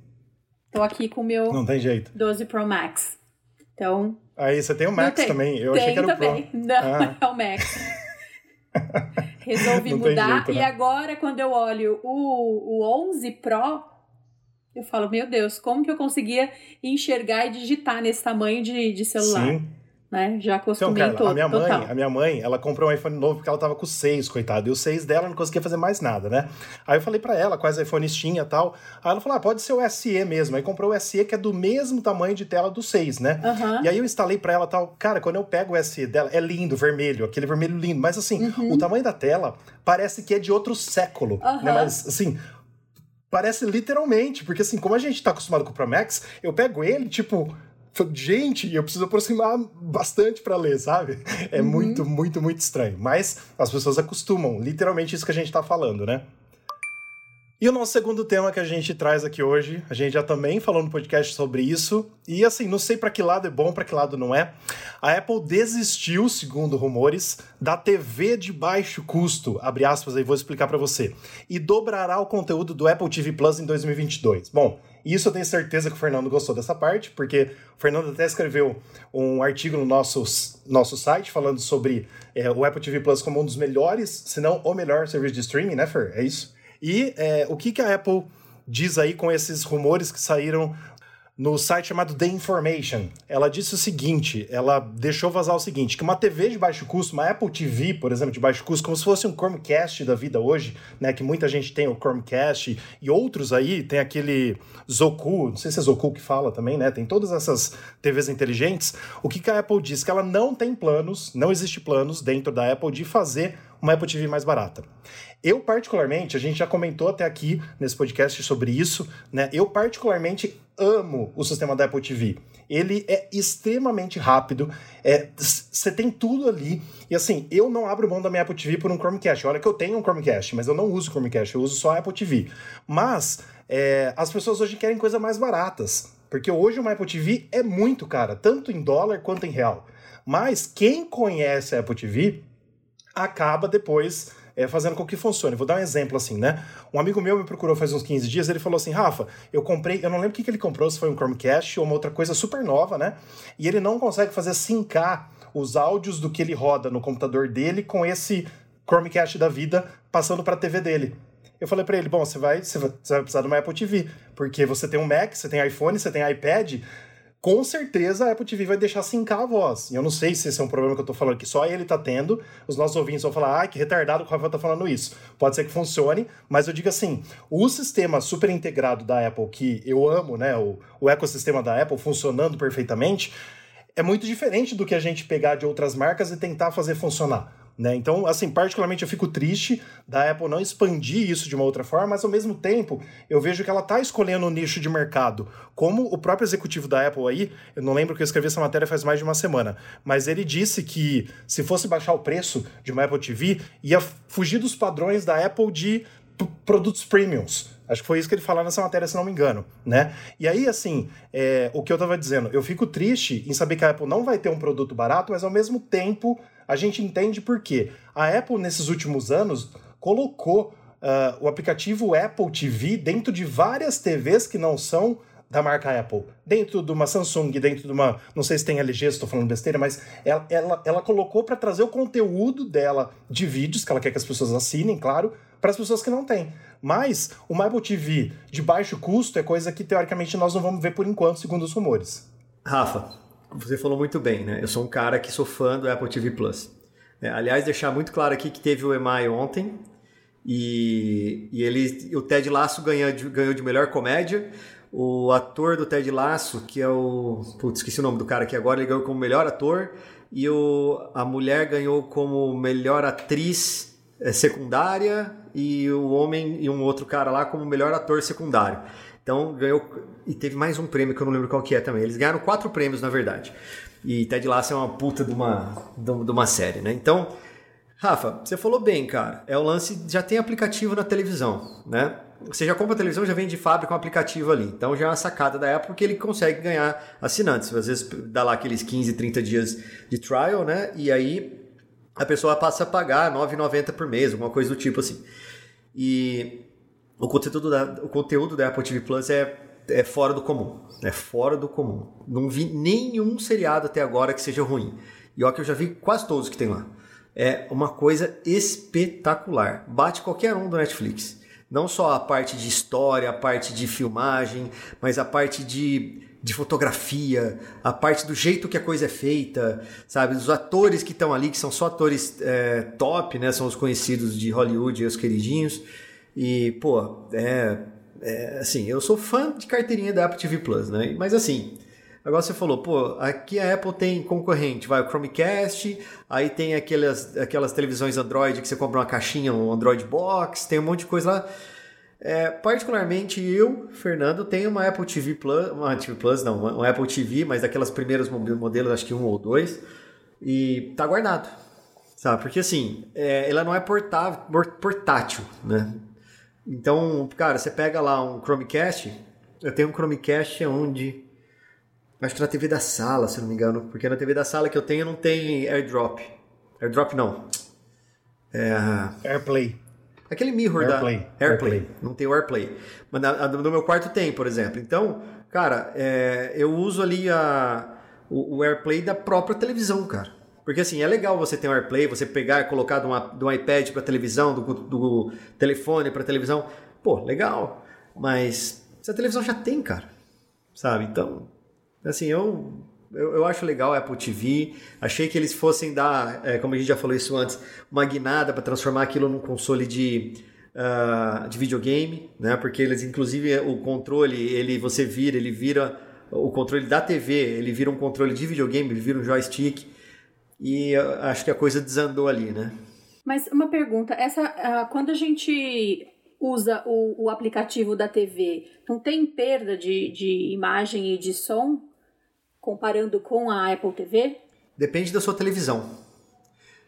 [SPEAKER 3] Tô aqui com o meu
[SPEAKER 1] Não tem jeito.
[SPEAKER 3] 12 Pro Max. Então.
[SPEAKER 1] Aí você tem o Max também. Eu
[SPEAKER 3] Tenho
[SPEAKER 1] achei que era
[SPEAKER 3] também.
[SPEAKER 1] o Pro.
[SPEAKER 3] Não, ah. é o Max. Resolvi Não mudar. Jeito, né? E agora, quando eu olho o, o 11 Pro, eu falo, meu Deus, como que eu conseguia enxergar e digitar nesse tamanho de, de celular? Sim né? Já acostumei então, Carla,
[SPEAKER 1] a minha
[SPEAKER 3] mãe,
[SPEAKER 1] total. a minha mãe, ela comprou um iPhone novo porque ela tava com o 6, coitado. E o 6 dela não conseguia fazer mais nada, né? Aí eu falei para ela quais iPhones tinha tal. Aí ela falou: ah, pode ser o SE mesmo. Aí comprou o SE que é do mesmo tamanho de tela do 6, né?
[SPEAKER 3] Uhum.
[SPEAKER 1] E aí eu instalei para ela tal. Cara, quando eu pego o SE dela, é lindo, vermelho, aquele vermelho lindo. Mas assim, uhum. o tamanho da tela parece que é de outro século, uhum. né? Mas assim, parece literalmente, porque assim, como a gente tá acostumado com o Pro Max, eu pego ele, tipo gente, eu preciso aproximar bastante para ler, sabe? É uhum. muito, muito, muito estranho. Mas as pessoas acostumam, literalmente isso que a gente tá falando, né? E o nosso segundo tema que a gente traz aqui hoje, a gente já também falou no podcast sobre isso, e assim, não sei para que lado é bom, para que lado não é. A Apple desistiu, segundo rumores, da TV de baixo custo, abre aspas aí, vou explicar para você, e dobrará o conteúdo do Apple TV Plus em 2022. Bom, isso eu tenho certeza que o Fernando gostou dessa parte, porque o Fernando até escreveu um artigo no nosso, nosso site falando sobre é, o Apple TV Plus como um dos melhores, se não o melhor serviço de streaming, né, Fer? É isso? E é, o que, que a Apple diz aí com esses rumores que saíram no site chamado The Information. Ela disse o seguinte: ela deixou vazar o seguinte: que uma TV de baixo custo, uma Apple TV, por exemplo, de baixo custo, como se fosse um Chromecast da vida hoje, né? Que muita gente tem o Chromecast e outros aí, tem aquele Zoku, não sei se é Zoku que fala também, né? Tem todas essas TVs inteligentes. O que, que a Apple diz? Que ela não tem planos, não existe planos dentro da Apple de fazer uma Apple TV mais barata. Eu, particularmente, a gente já comentou até aqui nesse podcast sobre isso, né? Eu, particularmente, amo o sistema da Apple TV. Ele é extremamente rápido, você é, tem tudo ali. E assim, eu não abro mão da minha Apple TV por um Chromecast. Olha que eu tenho um Chromecast, mas eu não uso Chromecast, eu uso só a Apple TV. Mas é, as pessoas hoje querem coisas mais baratas. Porque hoje uma Apple TV é muito cara, tanto em dólar quanto em real. Mas quem conhece a Apple TV acaba depois é, fazendo com que funcione. Vou dar um exemplo assim, né? Um amigo meu me procurou faz uns 15 dias, ele falou assim, Rafa, eu comprei, eu não lembro o que, ele comprou, se foi um Chromecast ou uma outra coisa super nova, né? E ele não consegue fazer sincar os áudios do que ele roda no computador dele com esse Chromecast da vida passando para a TV dele. Eu falei para ele, bom, você vai, você vai precisar de uma Apple TV, porque você tem um Mac, você tem iPhone, você tem iPad, com certeza a Apple TV vai deixar sincar a voz. E eu não sei se esse é um problema que eu tô falando que só ele tá tendo. Os nossos ouvintes vão falar, ah, que retardado que o Rafael tá falando isso. Pode ser que funcione, mas eu digo assim: o sistema super integrado da Apple, que eu amo, né? O, o ecossistema da Apple funcionando perfeitamente, é muito diferente do que a gente pegar de outras marcas e tentar fazer funcionar. Né? Então, assim, particularmente eu fico triste da Apple não expandir isso de uma outra forma, mas ao mesmo tempo eu vejo que ela está escolhendo um nicho de mercado. Como o próprio executivo da Apple aí, eu não lembro que eu escrevi essa matéria faz mais de uma semana, mas ele disse que se fosse baixar o preço de uma Apple TV, ia fugir dos padrões da Apple de produtos premiums. Acho que foi isso que ele falou nessa matéria, se não me engano, né? E aí, assim, é, o que eu estava dizendo, eu fico triste em saber que a Apple não vai ter um produto barato, mas ao mesmo tempo a gente entende por quê. A Apple, nesses últimos anos, colocou uh, o aplicativo Apple TV dentro de várias TVs que não são da marca Apple. Dentro de uma Samsung, dentro de uma. Não sei se tem LG, estou falando besteira, mas ela, ela, ela colocou para trazer o conteúdo dela de vídeos, que ela quer que as pessoas assinem, claro, para as pessoas que não têm. Mas uma Apple TV de baixo custo é coisa que teoricamente nós não vamos ver por enquanto, segundo os rumores.
[SPEAKER 2] Rafa, você falou muito bem, né? Eu sou um cara que sou fã do Apple TV Plus. É, aliás, deixar muito claro aqui que teve o EMI ontem e, e ele, o Ted Lasso ganhou de, ganhou de melhor comédia. O ator do Ted Lasso, que é o. Putz, esqueci o nome do cara aqui agora, ele ganhou como melhor ator. E o, a mulher ganhou como melhor atriz é, secundária e o homem e um outro cara lá como melhor ator secundário. Então ganhou. E teve mais um prêmio que eu não lembro qual que é também. Eles ganharam quatro prêmios, na verdade. E Ted Lasso é uma puta de uma, de uma série, né? Então, Rafa, você falou bem, cara. É o lance, já tem aplicativo na televisão, né? Você já compra a televisão, já vem de fábrica um aplicativo ali. Então já é uma sacada da Apple porque ele consegue ganhar assinantes. Às vezes dá lá aqueles 15, 30 dias de trial, né? E aí a pessoa passa a pagar R$ 9,90 por mês, alguma coisa do tipo assim. E o conteúdo da, o conteúdo da Apple TV Plus é, é fora do comum. É fora do comum. Não vi nenhum seriado até agora que seja ruim. E olha que eu já vi quase todos que tem lá. É uma coisa espetacular. Bate qualquer um do Netflix. Não só a parte de história, a parte de filmagem, mas a parte de, de fotografia, a parte do jeito que a coisa é feita, sabe? Os atores que estão ali, que são só atores é, top, né? São os conhecidos de Hollywood e os queridinhos. E, pô, é, é, assim, eu sou fã de carteirinha da Apple TV Plus, né? Mas assim, agora você falou, pô, aqui a Apple tem concorrente, vai o Chromecast, aí tem aquelas, aquelas televisões Android que você compra uma caixinha, um Android Box, tem um monte de coisa lá. É, particularmente eu, Fernando, tenho uma Apple TV Plus, uma TV Plus não, uma Apple TV, mas daquelas primeiras modelos, acho que um ou dois, e tá guardado, sabe? Porque assim, é, ela não é portável, portátil, né? Então, cara, você pega lá um Chromecast, eu tenho um Chromecast onde acho que na TV da sala, se não me engano, porque na TV da sala que eu tenho não tem AirDrop. AirDrop não.
[SPEAKER 1] É... AirPlay.
[SPEAKER 2] Aquele mirror
[SPEAKER 1] AirPlay.
[SPEAKER 2] da AirPlay. AirPlay. Não tem o AirPlay. Mas na, no meu quarto tem, por exemplo. Então, cara, é, eu uso ali a, o, o, AirPlay da própria televisão, cara. Porque assim, é legal você ter um AirPlay, você pegar e colocar do, um iPad para televisão, do, do telefone para televisão. Pô, legal. Mas se a televisão já tem, cara. Sabe? Então, assim, eu eu, eu, acho legal a Apple TV. Achei que eles fossem dar, é, como a gente já falou isso antes, uma guinada para transformar aquilo num console de, uh, de videogame, né? Porque eles, inclusive, o controle, ele você vira, ele vira o controle da TV, ele vira um controle de videogame, ele vira um joystick. E acho que a coisa desandou ali, né?
[SPEAKER 3] Mas uma pergunta, essa uh, quando a gente usa o, o aplicativo da TV, não tem perda de, de imagem e de som? comparando com a Apple TV?
[SPEAKER 2] Depende da sua televisão.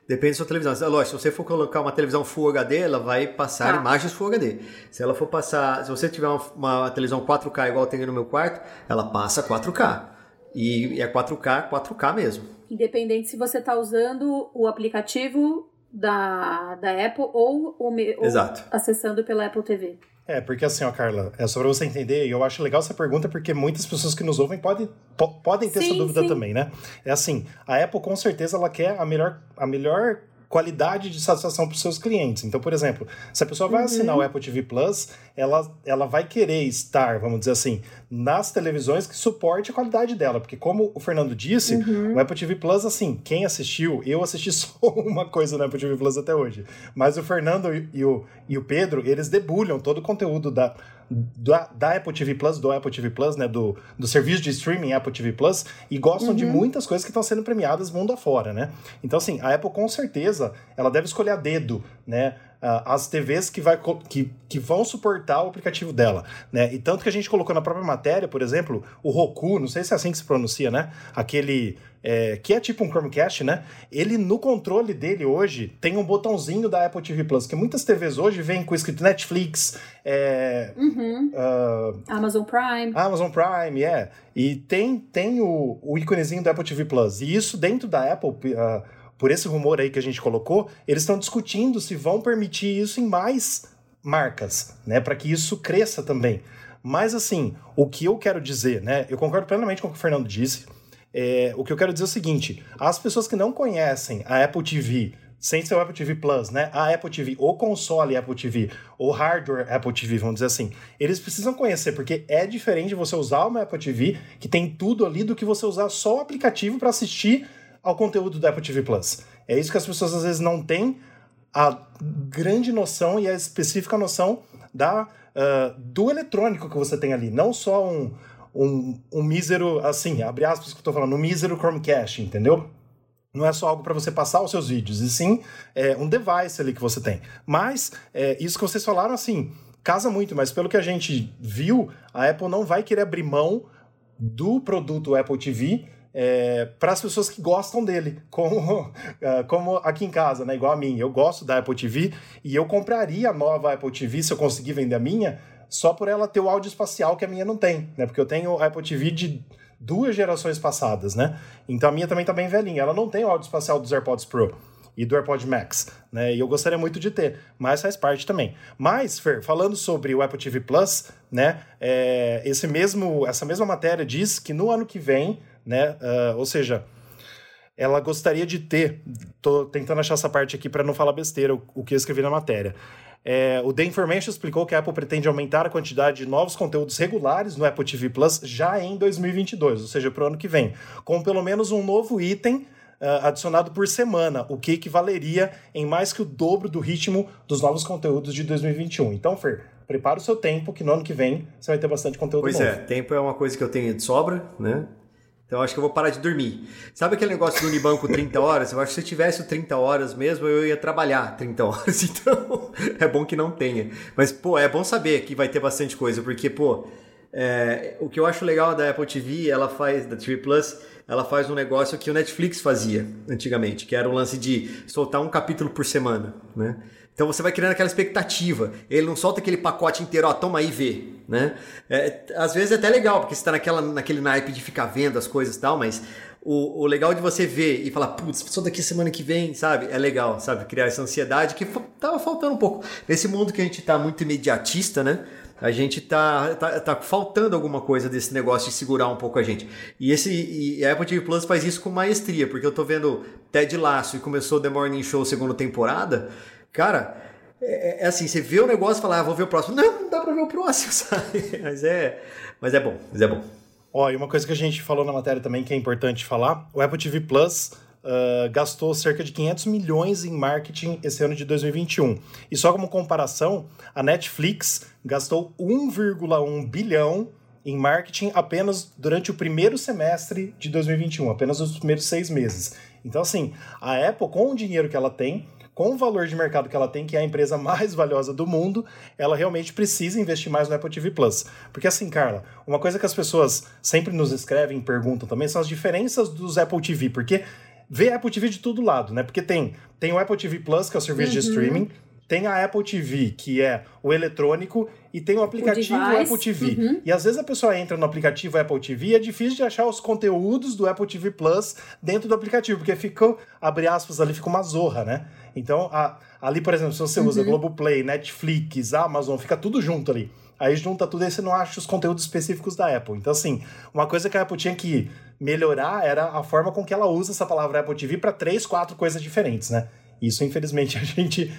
[SPEAKER 2] Depende da sua televisão. Lógico, se você for colocar uma televisão Full HD, ela vai passar tá. imagens Full HD. Se ela for passar, se você tiver uma, uma, televisão 4K igual eu tenho no meu quarto, ela passa 4K. E é 4K, 4K mesmo.
[SPEAKER 3] Independente se você está usando o aplicativo da, da Apple ou, ou, ou acessando pela Apple TV.
[SPEAKER 1] É, porque assim, ó, Carla, é só pra você entender, e eu acho legal essa pergunta porque muitas pessoas que nos ouvem podem, po podem ter sim, essa dúvida sim. também, né? É assim, a Apple com certeza ela quer a melhor, a melhor qualidade de satisfação para os seus clientes. Então, por exemplo, se a pessoa vai uhum. assinar o Apple TV Plus, ela, ela vai querer estar, vamos dizer assim, nas televisões que suporte a qualidade dela. Porque, como o Fernando disse, uhum. o Apple TV Plus, assim, quem assistiu, eu assisti só uma coisa no Apple TV Plus até hoje. Mas o Fernando e, o, e o Pedro, eles debulham todo o conteúdo da, da, da, Apple TV Plus, do Apple TV Plus, né, do, do serviço de streaming Apple TV Plus, e gostam uhum. de muitas coisas que estão sendo premiadas mundo afora, né? Então, assim, a Apple com certeza, ela deve escolher a dedo, né, as TVs que, vai, que, que vão suportar o aplicativo dela, né? E tanto que a gente colocou na própria matéria, por exemplo, o Roku, não sei se é assim que se pronuncia, né? Aquele é, que é tipo um Chromecast, né? Ele no controle dele hoje tem um botãozinho da Apple TV Plus, que muitas TVs hoje vêm com escrito Netflix, é,
[SPEAKER 3] uhum. uh, Amazon Prime.
[SPEAKER 1] Amazon Prime, é. E tem, tem o, o íconezinho da Apple TV Plus. E isso dentro da Apple. Uh, por esse rumor aí que a gente colocou, eles estão discutindo se vão permitir isso em mais marcas, né, para que isso cresça também. Mas assim, o que eu quero dizer, né, eu concordo plenamente com o que o Fernando disse. É, o que eu quero dizer é o seguinte: as pessoas que não conhecem a Apple TV, sem ser o Apple TV Plus, né? A Apple TV, o console Apple TV, o hardware Apple TV, vamos dizer assim, eles precisam conhecer, porque é diferente você usar uma Apple TV que tem tudo ali do que você usar só o aplicativo para assistir ao conteúdo da Apple TV Plus. É isso que as pessoas às vezes não têm a grande noção e a específica noção da, uh, do eletrônico que você tem ali. Não só um, um, um mísero, assim, abre aspas que eu tô falando, um mísero Chromecast, entendeu? Não é só algo para você passar os seus vídeos, e sim é, um device ali que você tem. Mas é, isso que vocês falaram, assim, casa muito, mas pelo que a gente viu, a Apple não vai querer abrir mão do produto Apple TV é, para as pessoas que gostam dele, como, é, como aqui em casa, né? Igual a mim. Eu gosto da Apple TV e eu compraria a nova Apple TV se eu conseguir vender a minha, só por ela ter o áudio espacial que a minha não tem, né? Porque eu tenho Apple TV de duas gerações passadas, né? Então a minha também tá bem velhinha. Ela não tem o áudio espacial dos AirPods Pro e do AirPod Max, né? E eu gostaria muito de ter, mas faz parte também. Mas, Fer, falando sobre o Apple TV Plus, né? É, esse mesmo, essa mesma matéria diz que no ano que vem né? Uh, ou seja, ela gostaria de ter, tô tentando achar essa parte aqui para não falar besteira, o, o, que eu escrevi na matéria. É, o The Information explicou que a Apple pretende aumentar a quantidade de novos conteúdos regulares no Apple TV Plus já em 2022, ou seja, para o ano que vem, com pelo menos um novo item uh, adicionado por semana, o que equivaleria em mais que o dobro do ritmo dos novos conteúdos de 2021. Então, Fer, prepara o seu tempo, que no ano que vem você vai ter bastante conteúdo
[SPEAKER 2] pois
[SPEAKER 1] novo.
[SPEAKER 2] Pois é, tempo é uma coisa que eu tenho de sobra, né? Então acho que eu vou parar de dormir. Sabe aquele negócio do Unibanco 30 horas? Eu acho que se eu tivesse 30 horas mesmo, eu ia trabalhar 30 horas. Então é bom que não tenha. Mas, pô, é bom saber que vai ter bastante coisa, porque, pô, é, o que eu acho legal da Apple TV, ela faz, da TV Plus, ela faz um negócio que o Netflix fazia antigamente, que era o lance de soltar um capítulo por semana, né? Então você vai criando aquela expectativa. Ele não solta aquele pacote inteiro, ó, toma aí e vê, né? É, às vezes é até legal, porque você está naquela, naquele naipe de ficar vendo as coisas e tal, mas o, o legal de você ver e falar, putz, só daqui semana que vem, sabe? É legal, sabe? Criar essa ansiedade que tava faltando um pouco. Nesse mundo que a gente tá muito imediatista, né? A gente tá, tá, tá faltando alguma coisa desse negócio de segurar um pouco a gente. E esse e a Apple TV Plus faz isso com maestria, porque eu tô vendo Ted Lasso e começou The Morning Show segunda temporada. Cara, é, é, assim, você vê o negócio e fala, ah, vou ver o próximo. Não, não dá pra ver o próximo, sabe? Mas é, mas é bom, mas é bom.
[SPEAKER 1] Ó, e uma coisa que a gente falou na matéria também que é importante falar, o Apple TV Plus Uh, gastou cerca de 500 milhões em marketing esse ano de 2021. E só como comparação, a Netflix gastou 1,1 bilhão em marketing apenas durante o primeiro semestre de 2021, apenas os primeiros seis meses. Então, assim, a Apple, com o dinheiro que ela tem, com o valor de mercado que ela tem, que é a empresa mais valiosa do mundo, ela realmente precisa investir mais no Apple TV Plus. Porque assim, Carla, uma coisa que as pessoas sempre nos escrevem e perguntam também são as diferenças dos Apple TV, porque vê Apple TV de todo lado, né? Porque tem, tem o Apple TV Plus, que é o serviço uhum. de streaming, tem a Apple TV, que é o eletrônico, e tem o aplicativo o Apple TV. Uhum. E às vezes a pessoa entra no aplicativo Apple TV e é difícil de achar os conteúdos do Apple TV Plus dentro do aplicativo, porque fica, abre aspas, ali fica uma zorra, né? Então, a, ali, por exemplo, se você uhum. usa Globoplay, Netflix, Amazon, fica tudo junto ali. Aí junta tudo e você não acha os conteúdos específicos da Apple. Então, assim, uma coisa que a Apple tinha que melhorar era a forma com que ela usa essa palavra Apple TV para três, quatro coisas diferentes, né? Isso, infelizmente, a gente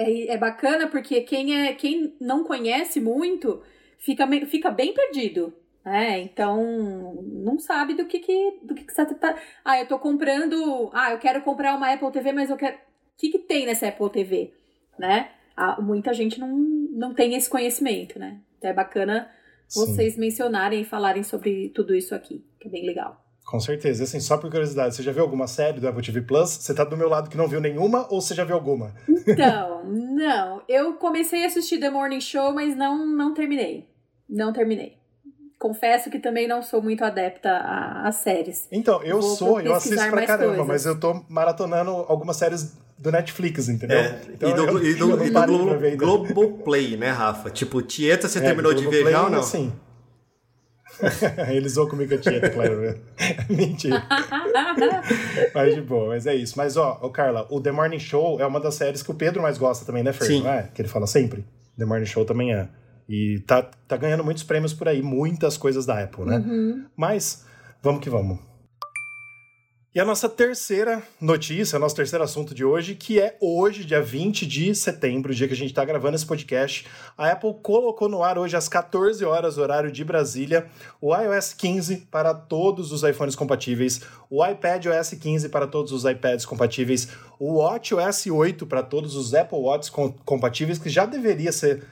[SPEAKER 3] é, é bacana porque quem, é, quem não conhece muito fica, fica bem perdido. É, então não sabe do que que, do que, que você tá. Ah, eu tô comprando. Ah, eu quero comprar uma Apple TV, mas eu quero. O que, que tem nessa Apple TV? Né? Ah, muita gente não, não tem esse conhecimento, né? Então é bacana Sim. vocês mencionarem e falarem sobre tudo isso aqui, que é bem legal.
[SPEAKER 1] Com certeza. Assim, só por curiosidade, você já viu alguma série do Apple TV Plus? Você tá do meu lado que não viu nenhuma ou você já viu alguma?
[SPEAKER 3] Então, não. Eu comecei a assistir The Morning Show, mas não, não terminei. Não terminei. Confesso que também não sou muito adepta a, a séries.
[SPEAKER 1] Então, eu Vou sou, eu assisto pra caramba, coisas. mas eu tô maratonando algumas séries do Netflix, entendeu? É,
[SPEAKER 2] então, e do, eu, e do, e do Globoplay, né, Rafa? Tipo, Tieta, você é, terminou de ver já ou não?
[SPEAKER 1] Sim. Ele zoou comigo que eu tinha, claro. Mentira. mas de boa, mas é isso. Mas, ó, ó, Carla, o The Morning Show é uma das séries que o Pedro mais gosta também, né, Fer? Sim. Não é? Que ele fala sempre. The Morning Show também é. E tá, tá ganhando muitos prêmios por aí, muitas coisas da Apple, né? Uhum. Mas, vamos que vamos. E a nossa terceira notícia, nosso terceiro assunto de hoje, que é hoje, dia 20 de setembro, dia que a gente está gravando esse podcast, a Apple colocou no ar hoje às 14 horas, horário de Brasília, o iOS 15 para todos os iPhones compatíveis, o iPad OS 15 para todos os iPads compatíveis, o WatchOS 8 para todos os Apple Watches compatíveis, que já deveria ser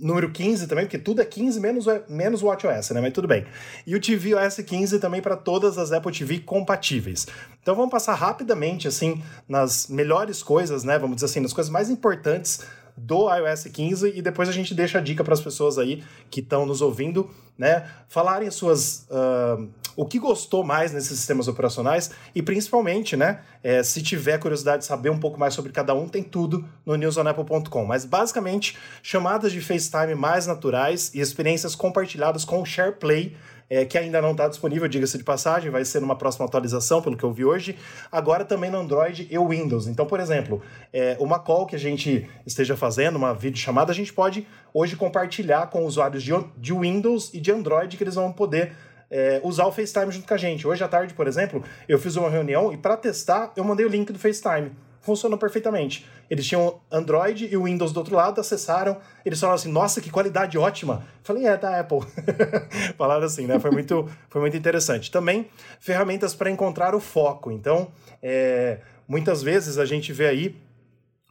[SPEAKER 1] número 15 também, porque tudo é 15 menos, menos o WatchOS, né? Mas tudo bem. E o tvOS 15 também para todas as Apple TV compatíveis. Então vamos passar rapidamente, assim, nas melhores coisas, né? Vamos dizer assim, nas coisas mais importantes do iOS 15 e depois a gente deixa a dica para as pessoas aí que estão nos ouvindo, né? Falarem suas. Uh, o que gostou mais nesses sistemas operacionais e principalmente, né? É, se tiver curiosidade de saber um pouco mais sobre cada um, tem tudo no newsonapple.com. Mas basicamente, chamadas de FaceTime mais naturais e experiências compartilhadas com o SharePlay é, que ainda não está disponível, diga-se de passagem, vai ser numa próxima atualização, pelo que eu vi hoje. Agora também no Android e Windows. Então, por exemplo, é, uma call que a gente esteja fazendo, uma videochamada, a gente pode hoje compartilhar com usuários de, de Windows e de Android que eles vão poder é, usar o FaceTime junto com a gente. Hoje à tarde, por exemplo, eu fiz uma reunião e para testar eu mandei o link do FaceTime funcionou perfeitamente. Eles tinham Android e o Windows do outro lado, acessaram, eles falaram assim, nossa, que qualidade ótima. falei, é, da Apple. Falaram assim, né? Foi muito, foi muito interessante. Também, ferramentas para encontrar o foco. Então, é, muitas vezes a gente vê aí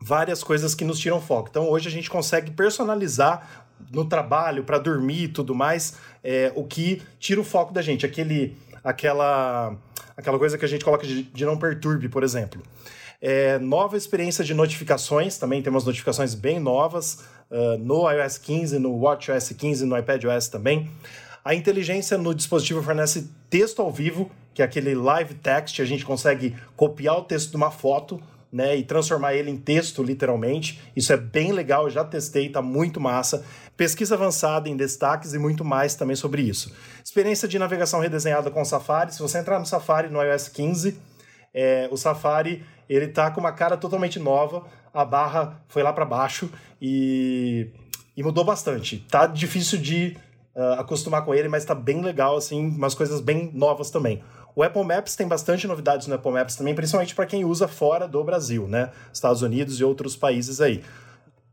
[SPEAKER 1] várias coisas que nos tiram foco. Então, hoje a gente consegue personalizar no trabalho, para dormir e tudo mais, é, o que tira o foco da gente. Aquele, aquela, aquela coisa que a gente coloca de, de não perturbe, por exemplo. É, nova experiência de notificações, também temos notificações bem novas uh, no iOS 15, no WatchOS 15, no iPadOS também. A inteligência no dispositivo fornece texto ao vivo, que é aquele live text, a gente consegue copiar o texto de uma foto né, e transformar ele em texto, literalmente. Isso é bem legal, eu já testei, tá muito massa. Pesquisa avançada em destaques e muito mais também sobre isso. Experiência de navegação redesenhada com o Safari. Se você entrar no Safari no iOS 15, é, o Safari ele tá com uma cara totalmente nova. A barra foi lá para baixo e, e mudou bastante. Tá difícil de uh, acostumar com ele, mas tá bem legal, assim, umas coisas bem novas também. O Apple Maps tem bastante novidades no Apple Maps também, principalmente para quem usa fora do Brasil, né? Estados Unidos e outros países aí.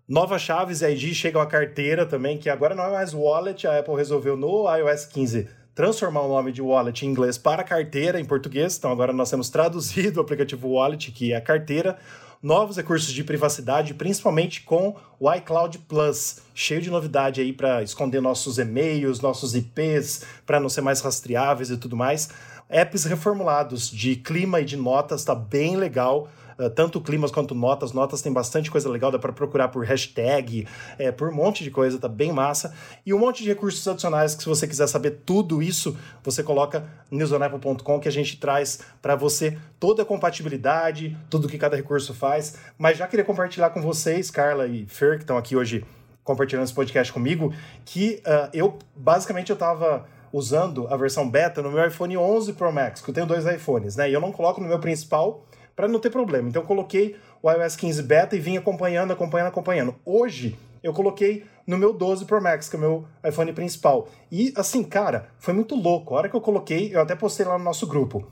[SPEAKER 1] Novas chaves e ID chegam à carteira também, que agora não é mais wallet, a Apple resolveu no iOS 15 transformar o nome de wallet em inglês para carteira em português. Então agora nós temos traduzido o aplicativo wallet, que é a carteira. Novos recursos de privacidade, principalmente com o iCloud Plus, cheio de novidade aí para esconder nossos e-mails, nossos IPs, para não ser mais rastreáveis e tudo mais apps reformulados de clima e de notas, tá bem legal. Uh, tanto climas quanto notas. Notas tem bastante coisa legal, dá para procurar por hashtag, é, por um monte de coisa, tá bem massa. E um monte de recursos adicionais que, se você quiser saber tudo isso, você coloca newsonapple.com que a gente traz para você toda a compatibilidade, tudo que cada recurso faz. Mas já queria compartilhar com vocês, Carla e Fer, que estão aqui hoje compartilhando esse podcast comigo, que uh, eu basicamente eu tava usando a versão beta no meu iPhone 11 Pro Max, que eu tenho dois iPhones, né? E eu não coloco no meu principal para não ter problema. Então eu coloquei o iOS 15 beta e vim acompanhando, acompanhando, acompanhando. Hoje eu coloquei no meu 12 Pro Max, que é o meu iPhone principal. E assim, cara, foi muito louco. A hora que eu coloquei, eu até postei lá no nosso grupo.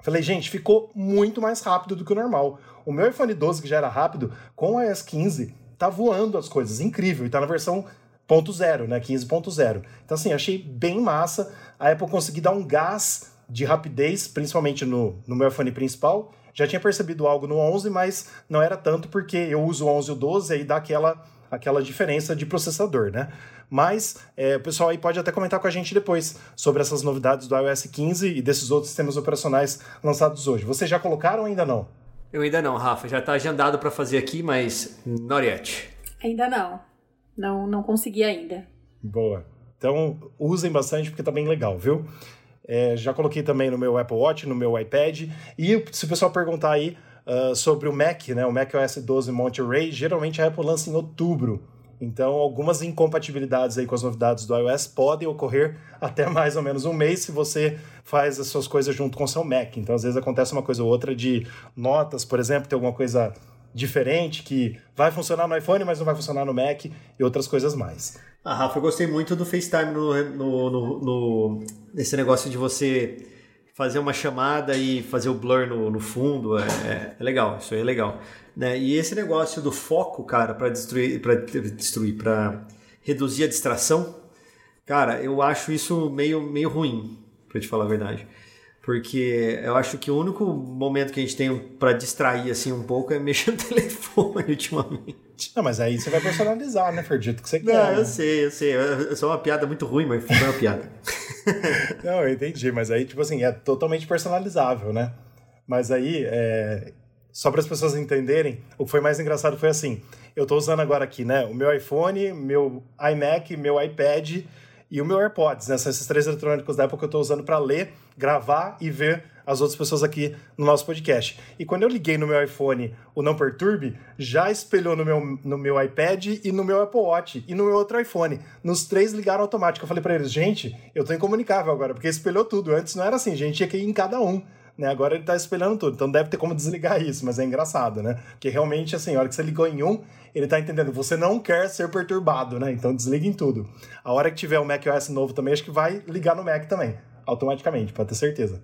[SPEAKER 1] Falei, gente, ficou muito mais rápido do que o normal. O meu iPhone 12, que já era rápido, com o iOS 15, tá voando as coisas, incrível. E tá na versão 0.0, né? 15.0. Então, assim, achei bem massa. A Apple conseguiu dar um gás de rapidez, principalmente no, no meu iPhone principal. Já tinha percebido algo no 11, mas não era tanto porque eu uso o 11 e o 12 e dá aquela, aquela diferença de processador, né? Mas é, o pessoal aí pode até comentar com a gente depois sobre essas novidades do iOS 15 e desses outros sistemas operacionais lançados hoje. Vocês já colocaram ou ainda não?
[SPEAKER 2] Eu ainda não, Rafa. Já está agendado para fazer aqui, mas not yet.
[SPEAKER 3] Ainda não. Não, não consegui ainda.
[SPEAKER 1] Boa. Então, usem bastante porque tá bem legal, viu? É, já coloquei também no meu Apple Watch, no meu iPad. E se o pessoal perguntar aí uh, sobre o Mac, né? O Mac OS 12 Monterey, geralmente a Apple lança em outubro. Então, algumas incompatibilidades aí com as novidades do iOS podem ocorrer até mais ou menos um mês se você faz as suas coisas junto com o seu Mac. Então, às vezes acontece uma coisa ou outra de notas, por exemplo, tem alguma coisa diferente que vai funcionar no iPhone, mas não vai funcionar no Mac e outras coisas mais.
[SPEAKER 2] Ah, Rafa, eu gostei muito do FaceTime no, no, no, no nesse negócio de você fazer uma chamada e fazer o blur no, no fundo. É, é, é, legal, isso aí é legal. Né? E esse negócio do foco, cara, para destruir, para destruir, para reduzir a distração, cara, eu acho isso meio, meio ruim, para te falar a verdade porque eu acho que o único momento que a gente tem para distrair assim um pouco é mexer no telefone ultimamente.
[SPEAKER 1] Não, mas aí você vai personalizar, né, Ferdito, que você quer.
[SPEAKER 2] Não,
[SPEAKER 1] né?
[SPEAKER 2] eu sei, eu sei. É só uma piada muito ruim, mas foi uma piada.
[SPEAKER 1] Não, eu entendi, mas aí, tipo assim, é totalmente personalizável, né? Mas aí, é... só para as pessoas entenderem, o que foi mais engraçado foi assim: eu estou usando agora aqui, né, o meu iPhone, meu iMac, meu iPad e o meu AirPods, né? São esses três eletrônicos da Apple que eu estou usando para ler, gravar e ver as outras pessoas aqui no nosso podcast. E quando eu liguei no meu iPhone o Não Perturbe, já espelhou no meu, no meu iPad e no meu Apple Watch e no meu outro iPhone. Nos três ligaram automático. Eu falei para eles, gente, eu tô incomunicável agora, porque espelhou tudo. Antes não era assim, gente tinha que ir em cada um. Né? Agora ele tá espelhando tudo. Então deve ter como desligar isso, mas é engraçado, né? Porque realmente, assim, a hora que você ligou em um, ele tá entendendo, você não quer ser perturbado, né? Então desliga em tudo. A hora que tiver o macOS novo também, acho que vai ligar no Mac também, automaticamente, para ter certeza.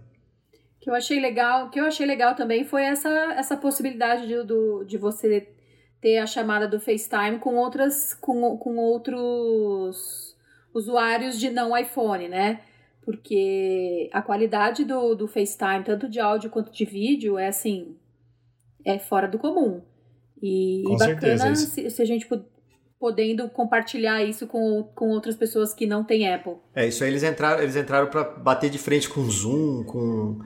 [SPEAKER 3] Que eu achei legal, que eu achei legal também foi essa, essa possibilidade de, do, de você ter a chamada do FaceTime com outras com, com outros usuários de não iPhone, né? Porque a qualidade do, do FaceTime, tanto de áudio quanto de vídeo, é assim, é fora do comum. E,
[SPEAKER 1] com
[SPEAKER 3] bacana
[SPEAKER 1] se,
[SPEAKER 3] se, a gente podendo compartilhar isso com, com outras pessoas que não têm Apple.
[SPEAKER 2] É, isso aí eles entraram, eles entraram para bater de frente com Zoom, com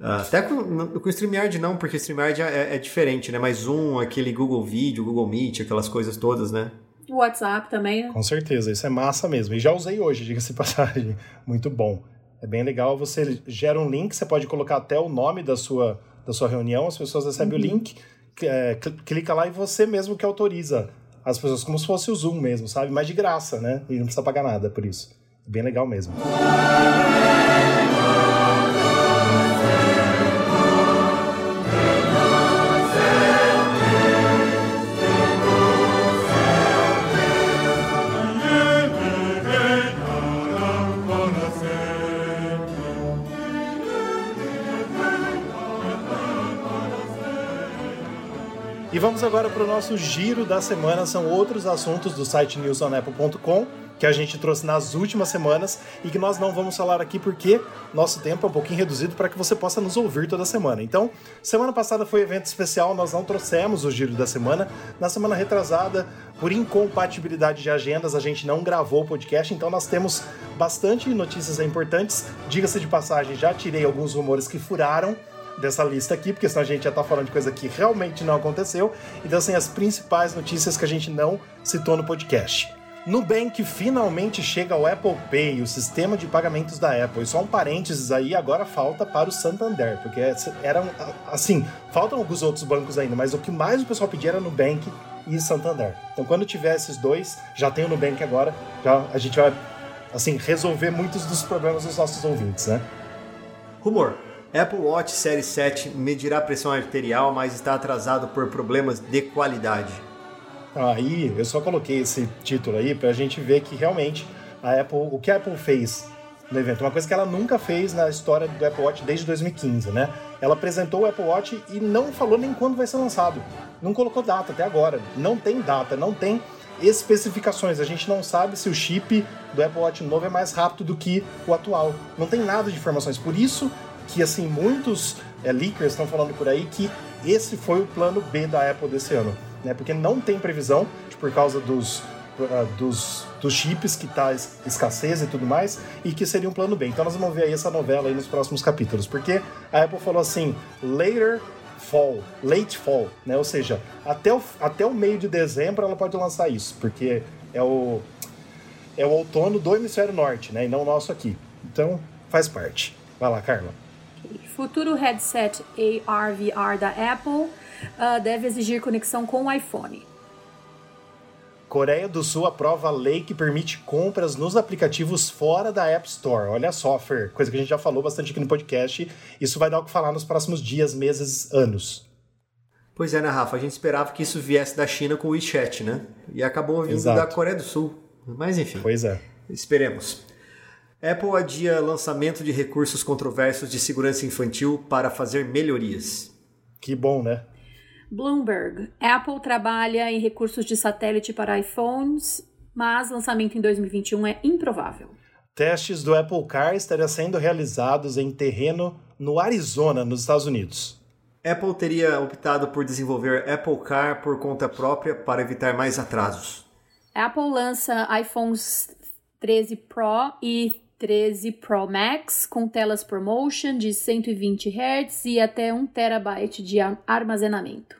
[SPEAKER 2] Uh, até com, com o StreamYard não, porque o StreamYard é, é, diferente, né? Mas Zoom, aquele Google Vídeo, Google Meet, aquelas coisas todas, né?
[SPEAKER 3] O WhatsApp também.
[SPEAKER 1] Com certeza, isso é massa mesmo. E já usei hoje, diga-se passagem. Muito bom. É bem legal, você gera um link, você pode colocar até o nome da sua, da sua reunião, as pessoas recebem uhum. o link, é, clica lá e você mesmo que autoriza as pessoas, como se fosse o Zoom mesmo, sabe? Mas de graça, né? E não precisa pagar nada por isso. Bem legal mesmo. E vamos agora para o nosso giro da semana. São outros assuntos do site newsonapple.com que a gente trouxe nas últimas semanas e que nós não vamos falar aqui porque nosso tempo é um pouquinho reduzido para que você possa nos ouvir toda semana. Então, semana passada foi evento especial, nós não trouxemos o giro da semana. Na semana retrasada, por incompatibilidade de agendas, a gente não gravou o podcast, então nós temos bastante notícias importantes. Diga-se de passagem, já tirei alguns rumores que furaram dessa lista aqui, porque senão a gente já tá falando de coisa que realmente não aconteceu. Então, assim, as principais notícias que a gente não citou no podcast. Nubank finalmente chega ao Apple Pay, o sistema de pagamentos da Apple. E só um parênteses aí, agora falta para o Santander, porque eram, assim, faltam alguns outros bancos ainda, mas o que mais o pessoal pedia era Nubank e Santander. Então, quando tiver esses dois, já tem o Nubank agora, já a gente vai, assim, resolver muitos dos problemas dos nossos ouvintes, né?
[SPEAKER 2] Rumor. Apple Watch Série 7 medirá a pressão arterial, mas está atrasado por problemas de qualidade.
[SPEAKER 1] Aí, eu só coloquei esse título aí para a gente ver que realmente a Apple, o que a Apple fez no evento, uma coisa que ela nunca fez na história do Apple Watch desde 2015, né? Ela apresentou o Apple Watch e não falou nem quando vai ser lançado. Não colocou data até agora. Não tem data, não tem especificações. A gente não sabe se o chip do Apple Watch novo é mais rápido do que o atual. Não tem nada de informações. Por isso que assim muitos é, leakers estão falando por aí que esse foi o plano B da Apple desse ano, né? Porque não tem previsão por causa dos, uh, dos, dos chips que tá escassez e tudo mais e que seria um plano B. Então nós vamos ver aí essa novela aí nos próximos capítulos, porque a Apple falou assim, later fall, late fall, né? Ou seja, até o, até o meio de dezembro ela pode lançar isso, porque é o é o outono do hemisfério norte, né? E não o nosso aqui. Então faz parte. Vai lá, Carla
[SPEAKER 3] futuro headset AR/VR da Apple uh, deve exigir conexão com o iPhone.
[SPEAKER 1] Coreia do Sul aprova lei que permite compras nos aplicativos fora da App Store. Olha só, Fer, coisa que a gente já falou bastante aqui no podcast. Isso vai dar o que falar nos próximos dias, meses, anos.
[SPEAKER 2] Pois é, né, Rafa? A gente esperava que isso viesse da China com o WeChat, né? E acabou vindo Exato. da Coreia do Sul. Mas enfim.
[SPEAKER 1] Pois é.
[SPEAKER 2] Esperemos. Apple adia lançamento de recursos controversos de segurança infantil para fazer melhorias.
[SPEAKER 1] Que bom, né?
[SPEAKER 3] Bloomberg. Apple trabalha em recursos de satélite para iPhones, mas lançamento em 2021 é improvável.
[SPEAKER 1] Testes do Apple Car estariam sendo realizados em terreno no Arizona, nos Estados Unidos.
[SPEAKER 2] Apple teria optado por desenvolver Apple Car por conta própria para evitar mais atrasos.
[SPEAKER 3] Apple lança iPhones 13 Pro e 13 Pro Max com telas ProMotion de 120 Hz e até 1 TB de armazenamento.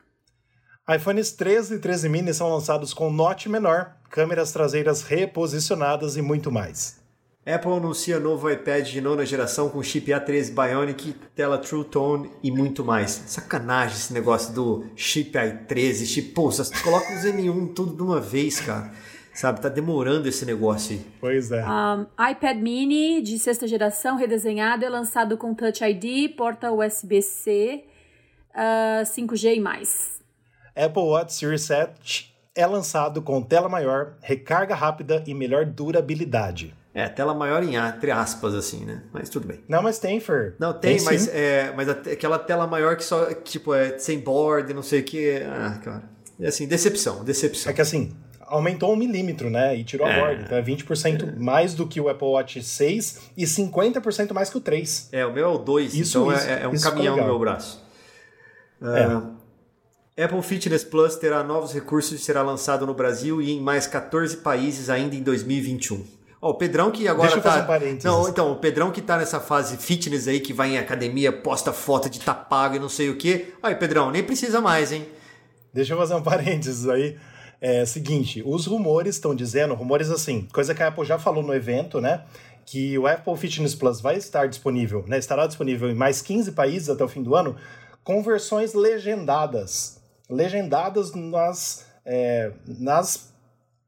[SPEAKER 1] iPhones 13 e 13 mini são lançados com note menor, câmeras traseiras reposicionadas e muito mais.
[SPEAKER 2] Apple anuncia novo iPad de nona geração com chip A13 Bionic, tela True Tone e muito mais. Sacanagem esse negócio do chip A13, chip, pô, você coloca os M1 tudo de uma vez, cara. Sabe, tá demorando esse negócio aí.
[SPEAKER 1] Pois é.
[SPEAKER 3] Um, iPad mini de sexta geração, redesenhado, é lançado com Touch ID, porta USB-C, uh, 5G e mais.
[SPEAKER 1] Apple Watch Series 7 é lançado com tela maior, recarga rápida e melhor durabilidade.
[SPEAKER 2] É, tela maior em entre aspas, assim, né? Mas tudo bem.
[SPEAKER 1] Não, mas tem, Fer.
[SPEAKER 2] Não, tem, tem mas, é, mas aquela tela maior que só, tipo, é sem board, não sei o que. Ah, cara. É assim, decepção, decepção.
[SPEAKER 1] É que assim, aumentou um milímetro, né? E tirou é. a borda. Então é 20% é. mais do que o Apple Watch 6 e 50% mais que o 3.
[SPEAKER 2] É, o meu é o 2, isso, então isso, é, é, um caminhão no meu braço. Uh, Apple Fitness Plus terá novos recursos e será lançado no Brasil e em mais 14 países ainda em 2021. Ó, o Pedrão que agora
[SPEAKER 1] Deixa eu
[SPEAKER 2] tá.
[SPEAKER 1] fazer um parênteses.
[SPEAKER 2] não, então, o Pedrão que tá nessa fase fitness aí, que vai em academia, posta foto de tá pago e não sei o quê. Aí, Pedrão, nem precisa mais, hein?
[SPEAKER 1] Deixa eu fazer um parênteses aí. É seguinte, os rumores estão dizendo, rumores assim, coisa que a Apple já falou no evento, né? Que o Apple Fitness Plus vai estar disponível, né? Estará disponível em mais 15 países até o fim do ano, com versões legendadas. Legendadas nas. é, nas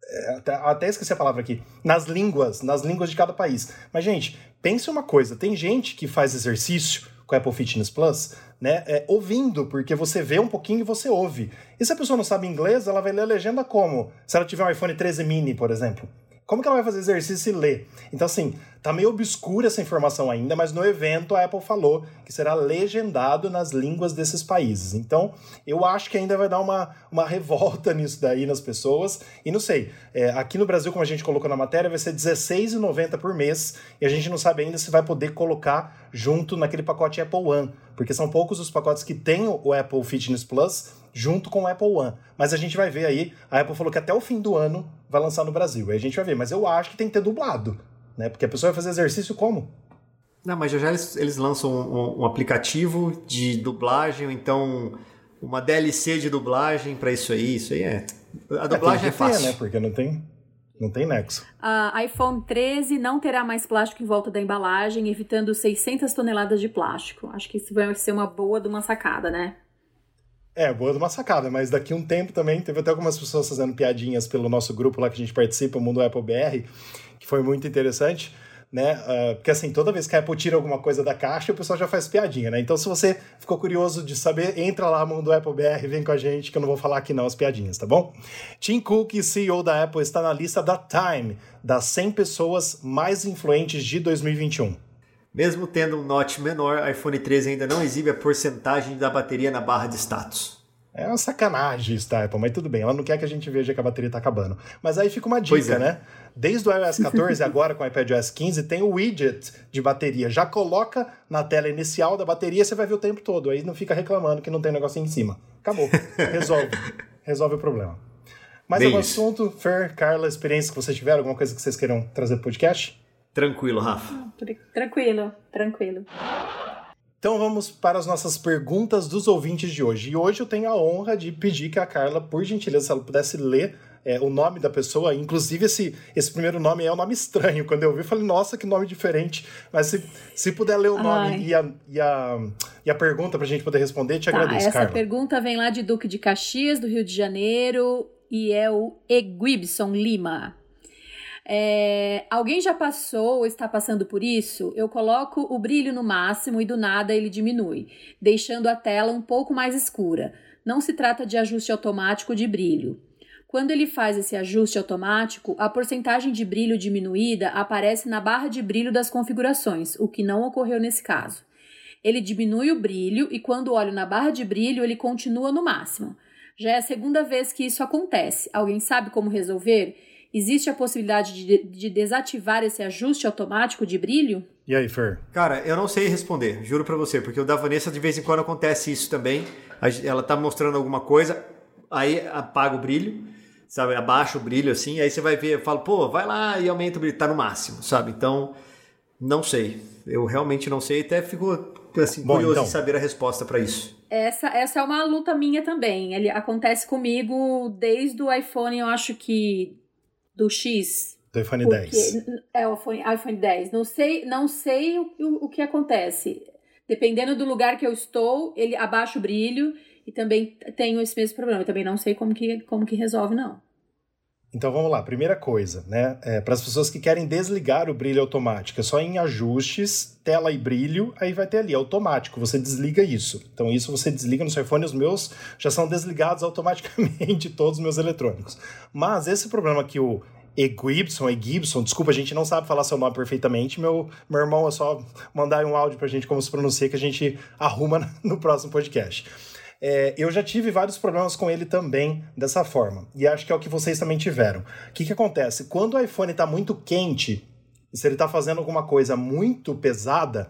[SPEAKER 1] é, até, até esqueci a palavra aqui. Nas línguas, nas línguas de cada país. Mas, gente, pense uma coisa: tem gente que faz exercício com o Apple Fitness Plus, né? é, ouvindo, porque você vê um pouquinho e você ouve. E se a pessoa não sabe inglês, ela vai ler a legenda como? Se ela tiver um iPhone 13 mini, por exemplo. Como que ela vai fazer exercício e ler? Então, assim, tá meio obscura essa informação ainda, mas no evento a Apple falou que será legendado nas línguas desses países. Então, eu acho que ainda vai dar uma, uma revolta nisso daí nas pessoas. E não sei, é, aqui no Brasil, como a gente colocou na matéria, vai ser R$16,90 por mês. E a gente não sabe ainda se vai poder colocar junto naquele pacote Apple One. Porque são poucos os pacotes que têm o Apple Fitness Plus junto com o Apple One. Mas a gente vai ver aí, a Apple falou que até o fim do ano vai lançar no Brasil. Aí a gente vai ver, mas eu acho que tem que ter dublado, né? Porque a pessoa vai fazer exercício como?
[SPEAKER 2] Não, mas já já eles, eles lançam um, um aplicativo de dublagem, ou então uma DLC de dublagem pra isso aí. Isso aí é. A dublagem
[SPEAKER 1] tem
[SPEAKER 2] é
[SPEAKER 1] que ter,
[SPEAKER 2] fácil.
[SPEAKER 1] né? Porque não tem, não tem nexo.
[SPEAKER 3] A iPhone 13 não terá mais plástico em volta da embalagem, evitando 600 toneladas de plástico. Acho que isso vai ser uma boa de uma sacada, né?
[SPEAKER 1] É, boa de uma sacada, mas daqui um tempo também teve até algumas pessoas fazendo piadinhas pelo nosso grupo lá que a gente participa, o Mundo Apple BR, que foi muito interessante, né? Uh, porque assim, toda vez que a Apple tira alguma coisa da caixa, o pessoal já faz piadinha, né? Então, se você ficou curioso de saber, entra lá, Mundo Apple BR, vem com a gente, que eu não vou falar aqui não as piadinhas, tá bom? Tim Cook, CEO da Apple, está na lista da Time, das 100 pessoas mais influentes de 2021.
[SPEAKER 2] Mesmo tendo um notch menor, iPhone 13 ainda não exibe a porcentagem da bateria na barra de status.
[SPEAKER 1] É uma sacanagem isso, tá, Apple? Mas tudo bem, ela não quer que a gente veja que a bateria tá acabando. Mas aí fica uma dica,
[SPEAKER 2] é.
[SPEAKER 1] né? Desde o iOS 14, agora com o iPadOS 15, tem o widget de bateria. Já coloca na tela inicial da bateria, você vai ver o tempo todo. Aí não fica reclamando que não tem um negocinho em cima. Acabou. Resolve. Resolve o problema. Mais
[SPEAKER 2] Bem
[SPEAKER 1] algum
[SPEAKER 2] isso.
[SPEAKER 1] assunto? Fer, Carla, experiência que vocês tiveram? Alguma coisa que vocês queiram trazer pro podcast?
[SPEAKER 2] Tranquilo, Rafa.
[SPEAKER 3] Tranquilo, tranquilo.
[SPEAKER 1] Então vamos para as nossas perguntas dos ouvintes de hoje. E hoje eu tenho a honra de pedir que a Carla, por gentileza, se ela pudesse ler é, o nome da pessoa. Inclusive, esse, esse primeiro nome é um nome estranho. Quando eu vi, eu falei, nossa, que nome diferente. Mas se, se puder ler o nome e a, e, a, e a pergunta para a gente poder responder, te
[SPEAKER 3] Tá,
[SPEAKER 1] agradeço,
[SPEAKER 3] essa
[SPEAKER 1] Carla.
[SPEAKER 3] pergunta vem lá de Duque de Caxias, do Rio de Janeiro, e é o Eguibson Lima. É, alguém já passou ou está passando por isso? Eu coloco o brilho no máximo e do nada ele diminui, deixando a tela um pouco mais escura. Não se trata de ajuste automático de brilho. Quando ele faz esse ajuste automático, a porcentagem de brilho diminuída aparece na barra de brilho das configurações, o que não ocorreu nesse caso. Ele diminui o brilho e quando olho na barra de brilho, ele continua no máximo. Já é a segunda vez que isso acontece. Alguém sabe como resolver? Existe a possibilidade de, de desativar esse ajuste automático de brilho?
[SPEAKER 1] E aí, Fer?
[SPEAKER 2] Cara, eu não sei responder, juro pra você, porque o da Vanessa de vez em quando acontece isso também. Ela tá mostrando alguma coisa, aí apaga o brilho, sabe? Abaixa o brilho assim, aí você vai ver, eu falo, pô, vai lá e aumenta o brilho, tá no máximo, sabe? Então, não sei. Eu realmente não sei, até fico assim,
[SPEAKER 1] Bom,
[SPEAKER 2] curioso
[SPEAKER 1] então.
[SPEAKER 2] em saber a resposta pra isso.
[SPEAKER 3] Essa, essa é uma luta minha também. Ele acontece comigo desde o iPhone, eu acho que do X.
[SPEAKER 1] Do iPhone
[SPEAKER 3] Porque-
[SPEAKER 1] 10.
[SPEAKER 3] É o iPhone, iPhone 10. Não sei, não sei o, o, o que acontece. Dependendo do lugar que eu estou, ele abaixa o brilho e também tenho esse mesmo problema. Eu também não sei como que, como que resolve, não.
[SPEAKER 1] Então vamos lá, primeira coisa, né? É, para as pessoas que querem desligar o brilho automático, é só em ajustes, tela e brilho, aí vai ter ali automático, você desliga isso. Então isso você desliga no seu iPhone, os meus já são desligados automaticamente, todos os meus eletrônicos. Mas esse problema que o Egibson, Egibson, desculpa, a gente não sabe falar seu nome perfeitamente, meu, meu irmão é só mandar um áudio pra gente como se pronuncia que a gente arruma no próximo podcast. É, eu já tive vários problemas com ele também dessa forma. E acho que é o que vocês também tiveram. O que, que acontece? Quando o iPhone está muito quente, se ele está fazendo alguma coisa muito pesada,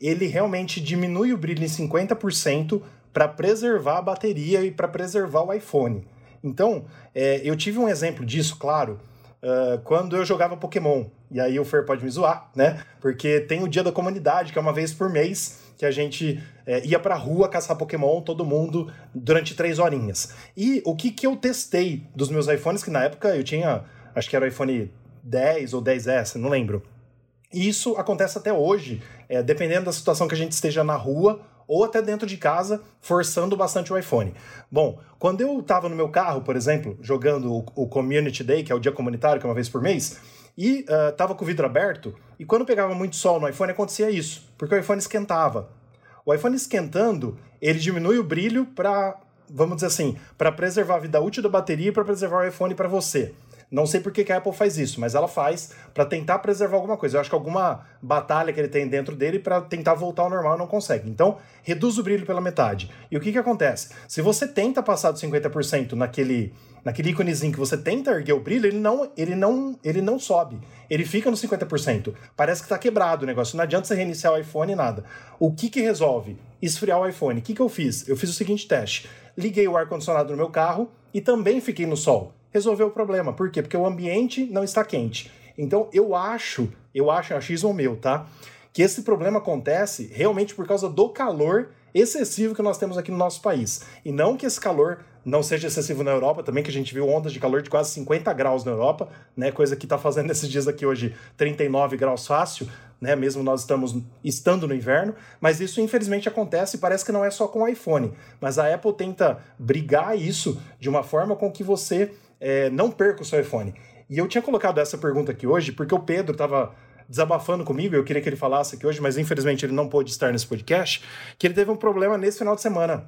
[SPEAKER 1] ele realmente diminui o brilho em 50% para preservar a bateria e para preservar o iPhone. Então, é, eu tive um exemplo disso, claro, uh, quando eu jogava Pokémon. E aí o Fer pode me zoar, né? Porque tem o dia da comunidade, que é uma vez por mês, que a gente é, ia pra rua caçar Pokémon, todo mundo, durante três horinhas. E o que, que eu testei dos meus iPhones, que na época eu tinha, acho que era o iPhone 10 ou 10S, não lembro. E isso acontece até hoje, é, dependendo da situação que a gente esteja na rua ou até dentro de casa, forçando bastante o iPhone. Bom, quando eu estava no meu carro, por exemplo, jogando o, o, Community Day, que é o dia comunitário, que é uma vez por mês, e estava uh, com o vidro aberto, e quando pegava muito sol no iPhone acontecia isso, porque o iPhone esquentava. O iPhone esquentando, ele diminui o brilho para, vamos dizer assim, para preservar a vida útil da bateria e para preservar o iPhone para você. Não sei por que, que a Apple faz isso, mas ela faz para tentar preservar alguma coisa. Eu acho que alguma batalha que ele tem dentro dele para tentar voltar ao normal não consegue. Então, reduz o brilho pela metade. E o que, que acontece? Se você tenta passar dos 50% naquele naquele íconezinho que você tenta erguer o brilho, ele não, ele não, ele não sobe. Ele fica no 50%. Parece que está quebrado o negócio. Não adianta você reiniciar o iPhone nada. O que que resolve? Esfriar o iPhone. O que que eu fiz? Eu fiz o seguinte teste. Liguei o ar-condicionado no meu carro e também fiquei no sol resolveu o problema. Por quê? Porque o ambiente não está quente. Então eu acho, eu acho, é achismo meu, tá? Que esse problema acontece realmente por causa do calor excessivo que nós temos aqui no nosso país. E não que esse calor não seja excessivo na Europa, também que a gente viu ondas de calor de quase 50 graus na Europa, né? Coisa que está fazendo esses dias aqui hoje 39 graus fácil, né? Mesmo nós estamos estando no inverno, mas isso infelizmente acontece e parece que não é só com o iPhone. Mas a Apple tenta brigar isso de uma forma com que você é, não perca o seu iPhone. E eu tinha colocado essa pergunta aqui hoje porque o Pedro estava desabafando comigo, eu queria que ele falasse aqui hoje, mas infelizmente ele não pôde estar nesse podcast, que ele teve um problema nesse final de semana.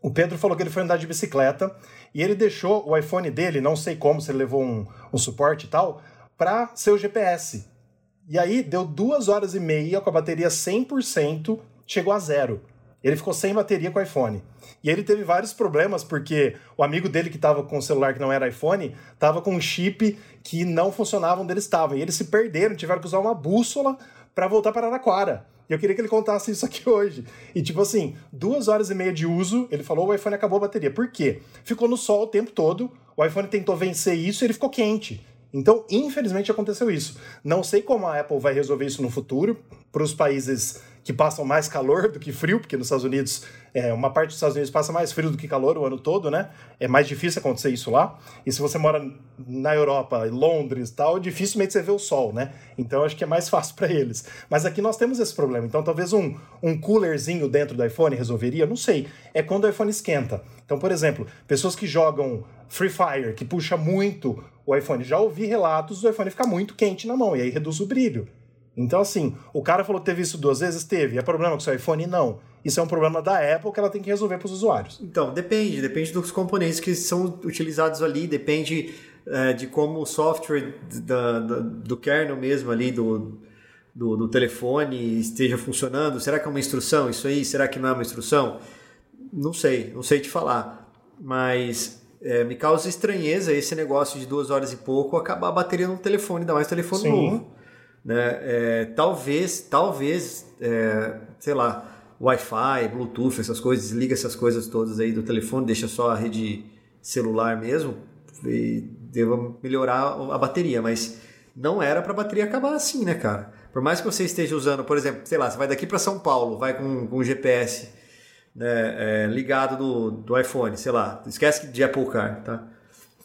[SPEAKER 1] O Pedro falou que ele foi andar de bicicleta e ele deixou o iPhone dele, não sei como, se ele levou um, um suporte e tal, para seu GPS. E aí deu duas horas e meia com a bateria 100%, chegou a zero. Ele ficou sem bateria com o iPhone. E ele teve vários problemas, porque o amigo dele que estava com o celular que não era iPhone, estava com um chip que não funcionava onde eles estavam. E eles se perderam, tiveram que usar uma bússola para voltar para Araraquara. E eu queria que ele contasse isso aqui hoje. E tipo assim, duas horas e meia de uso, ele falou, o iPhone acabou a bateria. Por quê? Ficou no sol o tempo todo, o iPhone tentou vencer isso e ele ficou quente. Então, infelizmente, aconteceu isso. Não sei como a Apple vai resolver isso no futuro para os países que passam mais calor do que frio, porque nos Estados Unidos, é, uma parte dos Estados Unidos passa mais frio do que calor o ano todo, né? É mais difícil acontecer isso lá. E se você mora na Europa, Londres tal, dificilmente você vê o sol, né? Então acho que é mais fácil para eles. Mas aqui nós temos esse problema. Então talvez um, um coolerzinho dentro do iPhone resolveria? Não sei. É quando o iPhone esquenta. Então, por exemplo, pessoas que jogam Free Fire, que puxa muito o iPhone, já ouvi relatos do iPhone ficar muito quente na mão e aí reduz o brilho. Então, assim, o cara falou que teve isso duas vezes? Teve. É problema com o seu iPhone? Não. Isso é um problema da Apple que ela tem que resolver para os usuários.
[SPEAKER 2] Então, depende. Depende dos componentes que são utilizados ali, depende é, de como o software da, da, do kernel mesmo ali, do, do, do, telefone esteja funcionando. Será que é uma instrução isso aí? Será que não é uma instrução? Não sei, não sei te falar. Mas é, me causa estranheza esse negócio de duas horas e pouco acabar a bateria no telefone, ainda mais telefone Sim. novo. Né? É, talvez, talvez, é, sei lá, Wi-Fi, Bluetooth, essas coisas, desliga essas coisas todas aí do telefone, deixa só a rede celular mesmo e deva melhorar a bateria, mas não era para a bateria acabar assim, né, cara? Por mais que você esteja usando, por exemplo, sei lá, você vai daqui para São Paulo, vai com, com GPS né, é, ligado do, do iPhone, sei lá, esquece de Apple Car, tá?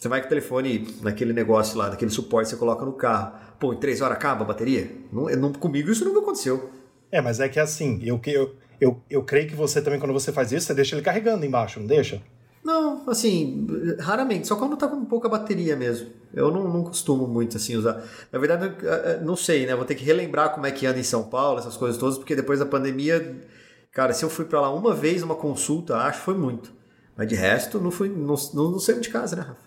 [SPEAKER 2] Você vai com o telefone naquele negócio lá, naquele suporte que você coloca no carro pô, em três horas acaba a bateria? Não, não, comigo isso nunca aconteceu.
[SPEAKER 1] É, mas é que assim, eu, eu, eu, eu creio que você também, quando você faz isso, você deixa ele carregando embaixo, não deixa?
[SPEAKER 2] Não, assim, raramente, só quando tá com pouca bateria mesmo. Eu não, não costumo muito assim usar. Na verdade, não sei, né? Vou ter que relembrar como é que anda em São Paulo, essas coisas todas, porque depois da pandemia, cara, se eu fui para lá uma vez uma consulta, acho foi muito. Mas de resto, não fui, não, não, não saímos de casa, né, Rafa?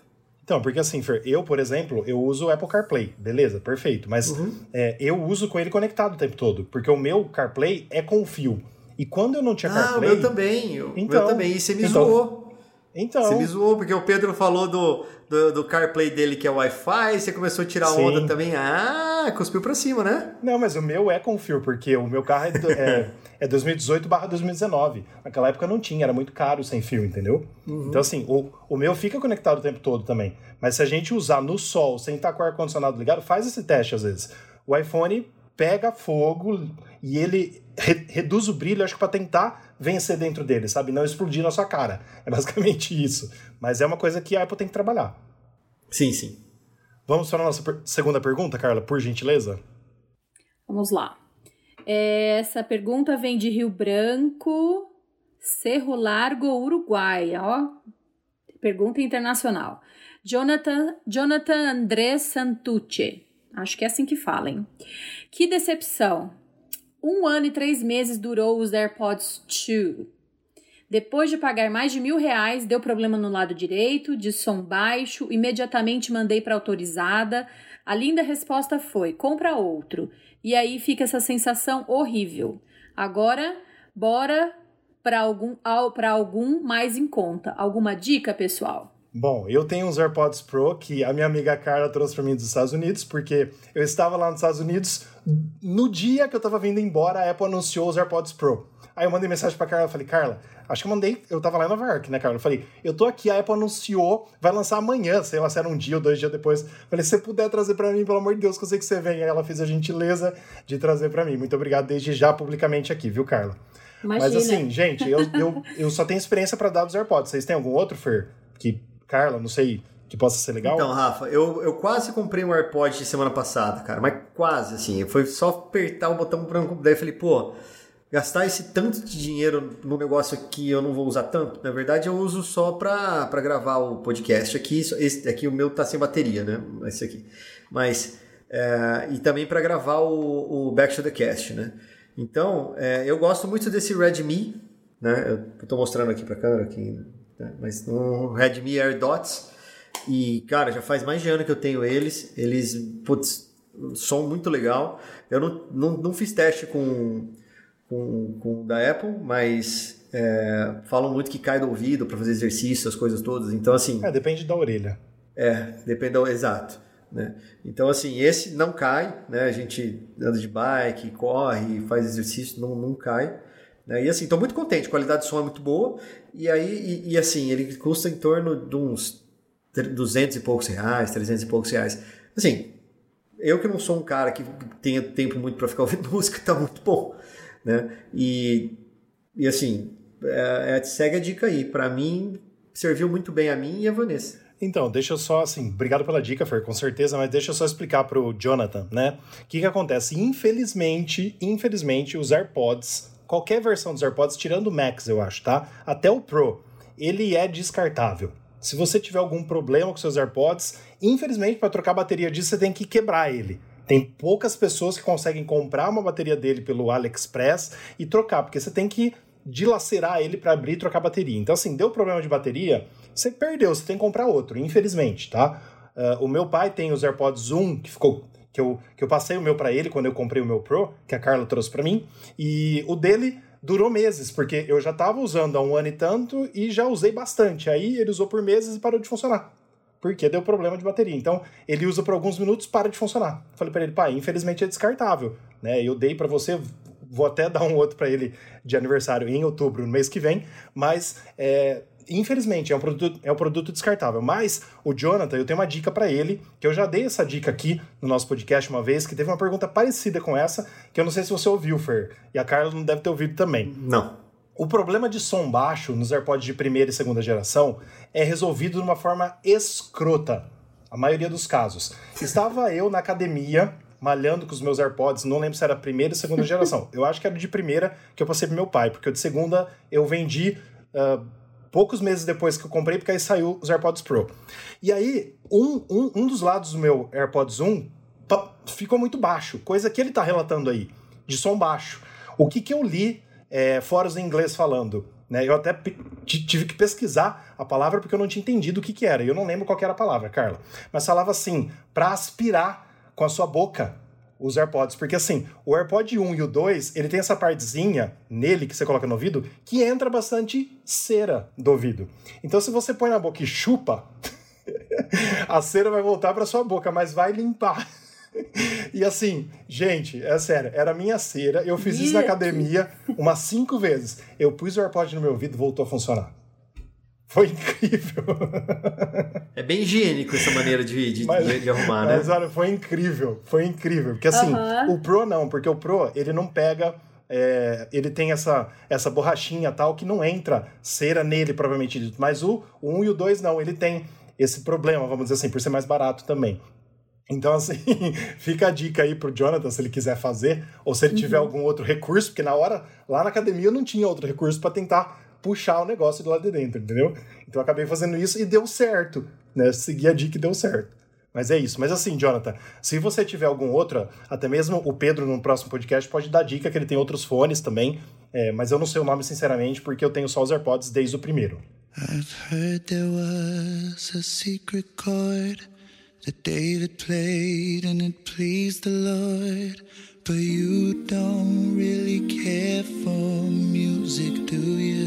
[SPEAKER 1] Então, porque assim, Fer, eu, por exemplo, eu uso o Apple CarPlay, beleza, perfeito. Mas uhum. é, eu uso com ele conectado o tempo todo, porque o meu CarPlay é com fio. E quando eu não tinha ah, CarPlay...
[SPEAKER 2] Ah, o meu também, o então, meu também, e você me então, zoou. Então... Você me zoou, porque o Pedro falou do, do, do CarPlay dele que é Wi-Fi, você começou a tirar
[SPEAKER 1] Sim.
[SPEAKER 2] onda também. Ah, cuspiu pra cima, né?
[SPEAKER 1] Não, mas o meu é com fio, porque o meu carro é, é, é 2018 barra 2019. Naquela época não tinha, era muito caro sem fio, entendeu? Então, assim, o, o meu fica conectado o tempo todo também. Mas se a gente usar no sol, sem estar com o ar-condicionado ligado, faz esse teste às vezes. O iPhone pega fogo e ele re- reduz o brilho, acho que pra tentar vencer dentro dele, sabe? Não explodir na sua cara. É basicamente isso. Mas é uma coisa que a Apple tem que trabalhar.
[SPEAKER 2] Sim, sim.
[SPEAKER 1] Vamos para a nossa per- segunda pergunta, Carla, por gentileza?
[SPEAKER 3] Vamos lá. Essa pergunta vem de Rio Branco, Cerro Largo, Uruguai, ó. Pergunta internacional. Jonathan, Jonathan André Santucci. Acho que é assim que fala, hein? Que decepção. Um ano e três meses durou os AirPods 2. Depois de pagar mais de mil reais, deu problema no lado direito, de som baixo, imediatamente mandei para autorizada. A linda resposta foi: compra outro. E aí fica essa sensação horrível. Agora, bora para algum, algum mais em conta. Alguma dica, pessoal?
[SPEAKER 1] Bom, eu tenho uns AirPods Pro que a minha amiga Carla trouxe para mim dos Estados Unidos, porque eu estava lá nos Estados Unidos no dia que eu estava vindo embora, a Apple anunciou os AirPods Pro. Aí eu mandei mensagem para Carla, falei: "Carla, acho que eu mandei, eu tava lá em Nova York, né, Carla? Eu falei: "Eu tô aqui, a Apple anunciou, vai lançar amanhã, sei lá se era um dia ou dois dias depois". Falei: "Se você puder trazer para mim, pelo amor de Deus, que eu sei que você vem". Aí ela fez a gentileza de trazer para mim. Muito obrigado desde já publicamente aqui, viu, Carla?
[SPEAKER 3] Imagina.
[SPEAKER 1] Mas assim, gente, eu, eu, eu só tenho experiência para dar dos AirPods. Vocês têm algum outro, Fer? Que, Carla, não sei, que possa ser legal?
[SPEAKER 2] Então, Rafa, eu, eu quase comprei um AirPod semana passada, cara, mas quase, assim. Foi só apertar o botão branco. Daí eu falei, pô, gastar esse tanto de dinheiro no negócio aqui eu não vou usar tanto. Na verdade, eu uso só pra, pra gravar o podcast aqui. Esse aqui o meu tá sem bateria, né? Esse aqui. Mas. é, e também pra gravar o, o Back to the Cast, né? Então, é, eu gosto muito desse Redmi, né? Eu tô mostrando aqui pra câmera aqui, né? mas um Redmi AirDots. E, cara, já faz mais de ano que eu tenho eles. Eles, putz, som muito legal. Eu não, não, não fiz teste com, com, com da Apple, mas é, falam muito que cai do ouvido para fazer exercício, as coisas todas. Então, assim,
[SPEAKER 1] É, depende da orelha.
[SPEAKER 2] é, depende do exato. Né? Então, assim, esse não cai, né? A gente anda de bike, corre, faz exercício, não, não cai. Né? E assim, estou muito contente, a qualidade de som é muito boa. E aí, e, e, assim, ele custa em torno de uns 200 e poucos reais, 300 e poucos reais. Assim, eu que não sou um cara que tenha tempo muito para ficar ouvindo música, tá muito bom. Né? E, e assim, é, é, segue a dica aí. Para mim, serviu muito bem a mim e a Vanessa.
[SPEAKER 1] Então, deixa eu só, assim, obrigado pela dica, Fer, com certeza, mas deixa eu só explicar pro Jonathan, né? O que que acontece? Infelizmente, infelizmente, os AirPods, qualquer versão dos AirPods, tirando o Max, eu acho, tá? Até o Pro, ele é descartável. Se você tiver algum problema com seus AirPods, infelizmente, para trocar a bateria disso, você tem que quebrar ele. Tem poucas pessoas que conseguem comprar uma bateria dele pelo AliExpress e trocar, porque você tem que dilacerar ele para abrir e trocar a bateria. Então, assim, deu problema de bateria, você perdeu, você tem que comprar outro, infelizmente, tá? Uh, o meu pai tem os AirPods 1, que ficou. Que eu, que eu passei o meu para ele quando eu comprei o meu Pro, que a Carla trouxe para mim, e o dele durou meses, porque eu já tava usando há um ano e tanto e já usei bastante. Aí ele usou por meses e parou de funcionar. Porque deu problema de bateria. Então, ele usa por alguns minutos, para de funcionar. Falei para ele, pai, infelizmente é descartável, né? Eu dei para você, vou até dar um outro para ele de aniversário em outubro, no mês que vem, mas é, infelizmente é um produto é um produto descartável. Mas o Jonathan, eu tenho uma dica para ele, que eu já dei essa dica aqui no nosso podcast uma vez, que teve uma pergunta parecida com essa, que eu não sei se você ouviu, Fer, e a Carla não deve ter ouvido também.
[SPEAKER 2] Não.
[SPEAKER 1] O problema de som baixo nos AirPods de primeira e segunda geração é resolvido de uma forma escrota, a maioria dos casos. Estava eu na academia malhando com os meus AirPods, não lembro se era primeira ou segunda geração. Eu acho que era de primeira que eu passei pro meu pai, porque o de segunda eu vendi uh, poucos meses depois que eu comprei, porque aí saiu os AirPods Pro. E aí, um, um, um dos lados do meu AirPods 1 ficou muito baixo, coisa que ele tá relatando aí, de som baixo. O que que eu li é, fora os inglês falando? Né? Eu até tive que pesquisar a palavra porque eu não tinha entendido o que, que era. E eu não lembro qual era a palavra, Carla. Mas falava assim, para aspirar com a sua boca os AirPods. Porque assim, o AirPod 1 e o 2, ele tem essa partezinha nele que você coloca no ouvido que entra bastante cera do ouvido. Então se você põe na boca e chupa, a cera vai voltar para sua boca, mas vai limpar. E assim, gente, é sério, era minha cera. Eu fiz isso na academia umas cinco vezes. Eu pus o AirPod no meu ouvido e voltou a funcionar. Foi incrível.
[SPEAKER 2] É bem higiênico essa maneira de, de, mas, de arrumar,
[SPEAKER 1] né? Mas olha, foi incrível. Foi incrível. Porque assim, o Pro não, porque o Pro, ele não pega. É, ele tem essa, essa borrachinha tal que não entra cera nele, provavelmente dito. Mas o, o 1 e o 2 não, ele tem esse problema, vamos dizer assim, por ser mais barato também. Então, assim, fica a dica aí pro Jonathan, se ele quiser fazer, ou se ele uhum. tiver algum outro recurso, porque na hora, lá na academia, eu não tinha outro recurso para tentar puxar o negócio do lado de dentro, entendeu? Então eu acabei fazendo isso e deu certo, né? Segui a dica e deu certo. Mas é isso. Mas assim, Jonathan, se você tiver algum outro, até mesmo o Pedro no próximo podcast pode dar dica que ele tem outros fones também, é, mas eu não sei o nome sinceramente porque eu tenho só os AirPods desde o primeiro. I've heard there was a secret chord that David played and it pleased the Lord. But you don't really care for music, do you?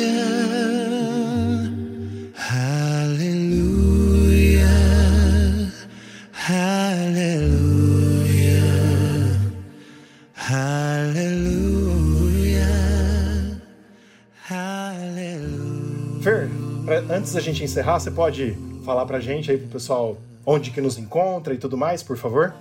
[SPEAKER 1] Antes da gente encerrar, você pode falar pra gente aí pro pessoal onde que nos encontra e tudo mais, por favor?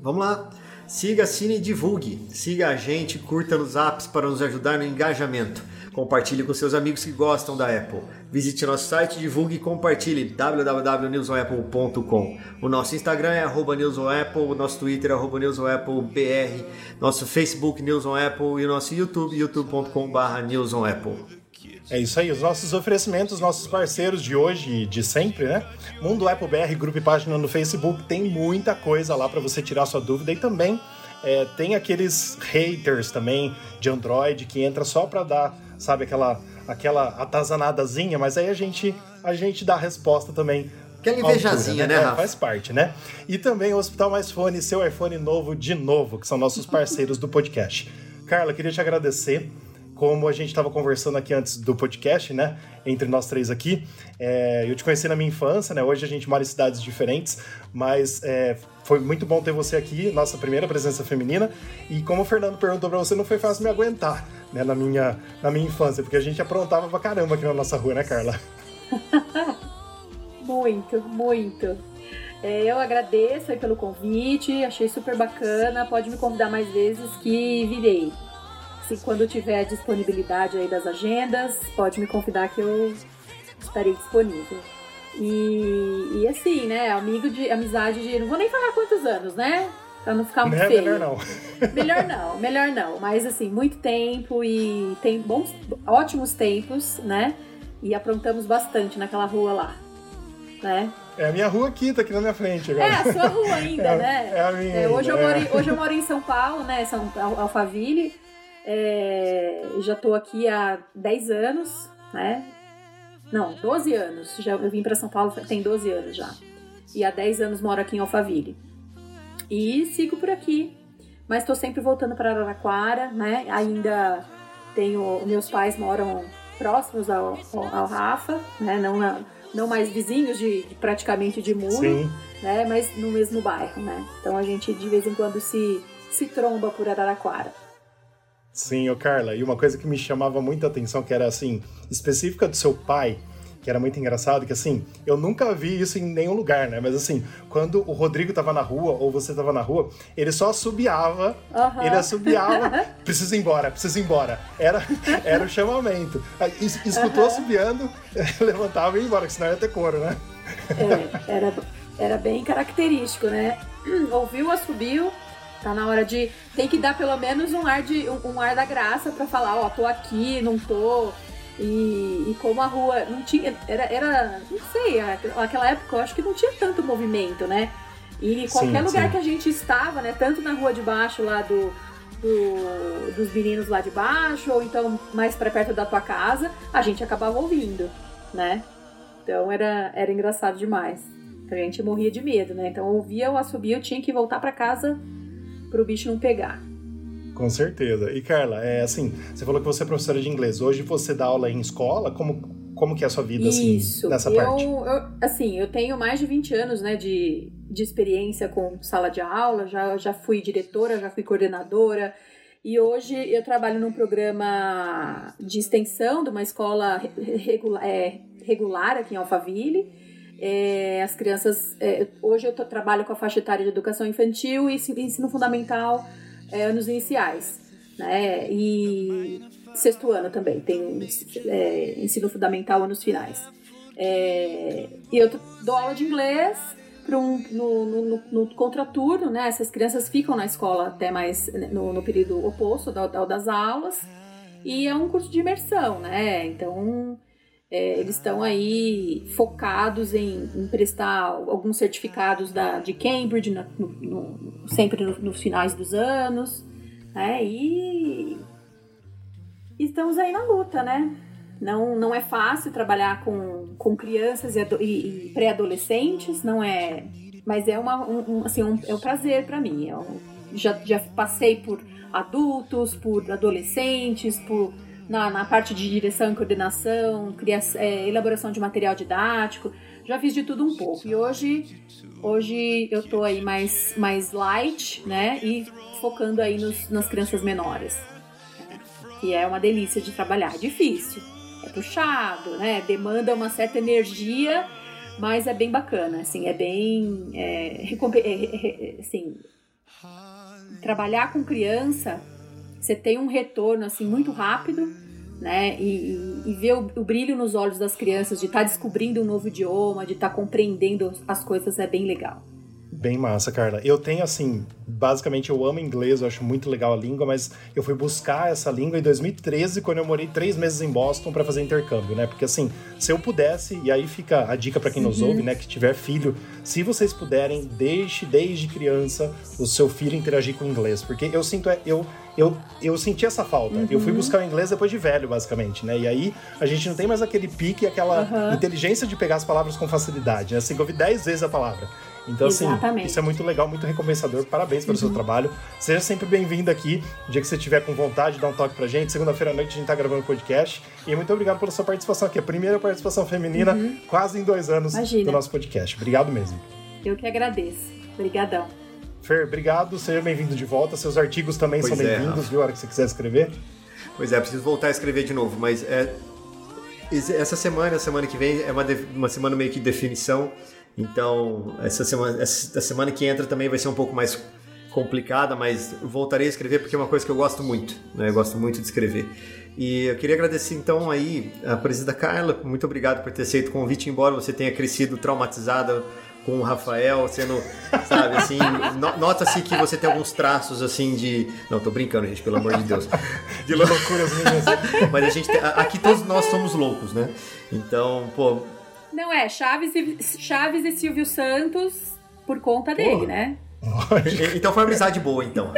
[SPEAKER 2] Vamos lá. Siga, assine e divulgue. Siga a gente, curta nos apps para nos ajudar no engajamento. Compartilhe com seus amigos que gostam da Apple. Visite nosso site, divulgue e compartilhe www.newsonapple.com. O nosso Instagram é @newsonapple, o nosso Twitter é @newsonapplebr, nosso Facebook newsonapple e o nosso YouTube youtube.com/newsonapple.
[SPEAKER 1] É isso aí, os nossos oferecimentos, nossos parceiros de hoje e de sempre, né? Mundo Apple BR, grupo e página no Facebook, tem muita coisa lá para você tirar sua dúvida e também é, tem aqueles haters também de Android que entra só para dar, sabe, aquela aquela atazanadazinha, mas aí a gente a gente dá a resposta também
[SPEAKER 2] Aquela invejazinha, né, né
[SPEAKER 1] é, Faz parte, né? E também o Hospital Mais Fone, seu iPhone novo de novo, que são nossos parceiros do podcast. Carla, queria te agradecer como a gente estava conversando aqui antes do podcast, né? Entre nós três aqui. É, eu te conheci na minha infância, né? Hoje a gente mora em cidades diferentes, mas é, foi muito bom ter você aqui, nossa primeira presença feminina. E como o Fernando perguntou para você, não foi fácil me aguentar, né? Na minha, na minha infância, porque a gente aprontava pra caramba aqui na nossa rua, né, Carla?
[SPEAKER 3] muito, muito. É, eu agradeço pelo convite, achei super bacana. Pode me convidar mais vezes que virei se quando tiver disponibilidade aí das agendas, pode me convidar que eu estarei disponível. E, e assim, né, amigo de amizade de. Não vou nem falar quantos anos, né? Pra não ficar muito é, feio.
[SPEAKER 1] Melhor não.
[SPEAKER 3] melhor não, melhor não. Mas assim, muito tempo e tem bons, ótimos tempos, né? E aprontamos bastante naquela rua lá, né?
[SPEAKER 1] É a minha rua aqui, tá aqui na minha frente agora.
[SPEAKER 3] É, a sua rua ainda, é, né?
[SPEAKER 1] É a minha.
[SPEAKER 3] É, hoje, ainda, eu moro em, hoje eu moro em São Paulo, né? São Alphaville. É, já estou aqui há 10 anos, né? Não, 12 anos. Já, eu vim para São Paulo tem 12 anos já. E há 10 anos moro aqui em Alphaville. E sigo por aqui. Mas estou sempre voltando para Araraquara, né? Ainda tenho. Meus pais moram próximos ao, ao Rafa, né? Não, na, não mais vizinhos de, de, praticamente de muro, Sim. né? Mas no mesmo bairro, né? Então a gente de vez em quando se, se tromba por Araraquara.
[SPEAKER 1] Sim, ô Carla, e uma coisa que me chamava muita atenção, que era assim, específica do seu pai, que era muito engraçado, que assim, eu nunca vi isso em nenhum lugar, né? Mas assim, quando o Rodrigo tava na rua, ou você tava na rua, ele só assobiava, uhum. ele assobiava, precisa ir embora, precisa ir embora. Era, era o chamamento. Escutou uhum. assobiando, levantava e ia embora, que senão ia ter couro, né?
[SPEAKER 3] É, era, era bem característico, né? Ouviu, assobiu, Tá na hora de. Tem que dar pelo menos um ar, de, um, um ar da graça para falar, ó, tô aqui, não tô. E, e, como a rua não tinha. Era, era. Não sei, aquela época eu acho que não tinha tanto movimento, né? E qualquer sim, lugar sim. que a gente estava, né? Tanto na rua de baixo lá do, do, dos meninos lá de baixo, ou então mais para perto da tua casa, a gente acabava ouvindo, né? Então era, era engraçado demais. A gente morria de medo, né? Então ouvia o assobio, eu tinha que voltar para casa pro bicho não pegar.
[SPEAKER 1] Com certeza. E Carla, é assim, você falou que você é professora de inglês. Hoje você dá aula em escola, como como que é a sua vida assim
[SPEAKER 3] Isso.
[SPEAKER 1] nessa
[SPEAKER 3] eu,
[SPEAKER 1] parte?
[SPEAKER 3] Eu, assim, eu tenho mais de 20 anos, né, de, de experiência com sala de aula, já já fui diretora, já fui coordenadora. E hoje eu trabalho num programa de extensão de uma escola regular, é, regular aqui em Alphaville. É, as crianças. É, hoje eu tô, trabalho com a faixa etária de educação infantil e ensino fundamental é, anos iniciais. Né? E sexto ano também, tem é, ensino fundamental anos finais. É, e eu dou aula de inglês para um, no, no, no, contraturno, né? Essas crianças ficam na escola até mais né, no, no período oposto ao, das aulas. E é um curso de imersão, né? Então é, eles estão aí focados em, em, prestar alguns certificados da, de Cambridge no, no, sempre nos finais dos anos, né? E, e estamos aí na luta, né? Não, não é fácil trabalhar com, com crianças e, e, e pré-adolescentes, não é. Mas é, uma, um, assim, um, é um prazer para mim. Eu é já, já passei por adultos, por adolescentes, por na, na parte de direção e coordenação, criação, é, elaboração de material didático. Já fiz de tudo um pouco. E hoje, hoje eu tô aí mais, mais light, né? E focando aí nos, nas crianças menores. Que é uma delícia de trabalhar. É difícil é puxado, né? Demanda uma certa energia, mas é bem bacana, assim, é bem, é, é, é, assim, trabalhar com criança, você tem um retorno assim muito rápido, né? E, e, ver o, o, brilho nos olhos das crianças de estar tá descobrindo um novo idioma, de estar tá compreendendo as coisas é bem legal.
[SPEAKER 1] Bem massa, Carla. Eu tenho, assim, basicamente eu amo inglês, eu acho muito legal a língua, mas eu fui buscar essa língua em 2013, quando eu morei três meses em Boston para fazer intercâmbio, né? Porque, assim, se eu pudesse, e aí fica a dica para quem nos uhum. ouve, né, que tiver filho, se vocês puderem, deixe desde criança o seu filho interagir com o inglês, porque eu sinto, é, eu eu, eu senti essa falta. Uhum. Eu fui uhum. buscar o inglês depois de velho, basicamente, né? E aí a gente não tem mais aquele pique, aquela uhum. inteligência de pegar as palavras com facilidade, né? Assim, que eu ouvi dez vezes a palavra. Então, assim, Exatamente. assim, isso é muito legal, muito recompensador. Parabéns pelo uhum. seu trabalho. Seja sempre bem-vindo aqui. O dia que você tiver com vontade, dá um toque pra gente. Segunda-feira à noite a gente tá gravando o podcast. E muito obrigado pela sua participação aqui. A primeira participação feminina, uhum. quase em dois anos Imagina. do nosso podcast. Obrigado mesmo.
[SPEAKER 3] Eu que agradeço. Obrigadão.
[SPEAKER 1] Fer, obrigado. Seja bem-vindo de volta. Seus artigos também pois são é, bem-vindos, viu? A hora que você quiser escrever.
[SPEAKER 2] Pois é, preciso voltar a escrever de novo, mas é, essa semana, a semana que vem, é uma, uma semana meio que de definição. Então, essa semana, essa semana que entra também vai ser um pouco mais complicada, mas voltarei a escrever porque é uma coisa que eu gosto muito, né? Eu gosto muito de escrever. E eu queria agradecer então aí a presença da Carla, muito obrigado por ter aceito o convite, embora você tenha crescido traumatizada com o Rafael, sendo, sabe, assim, nota-se que você tem alguns traços, assim, de... Não, tô brincando, gente, pelo amor de Deus.
[SPEAKER 1] De loucuras minhas.
[SPEAKER 2] Mas a gente, tem... aqui todos nós somos loucos, né? Então, pô,
[SPEAKER 3] não é, Chaves e, Chaves e Silvio Santos por conta dele, né?
[SPEAKER 2] então foi uma amizade boa, então.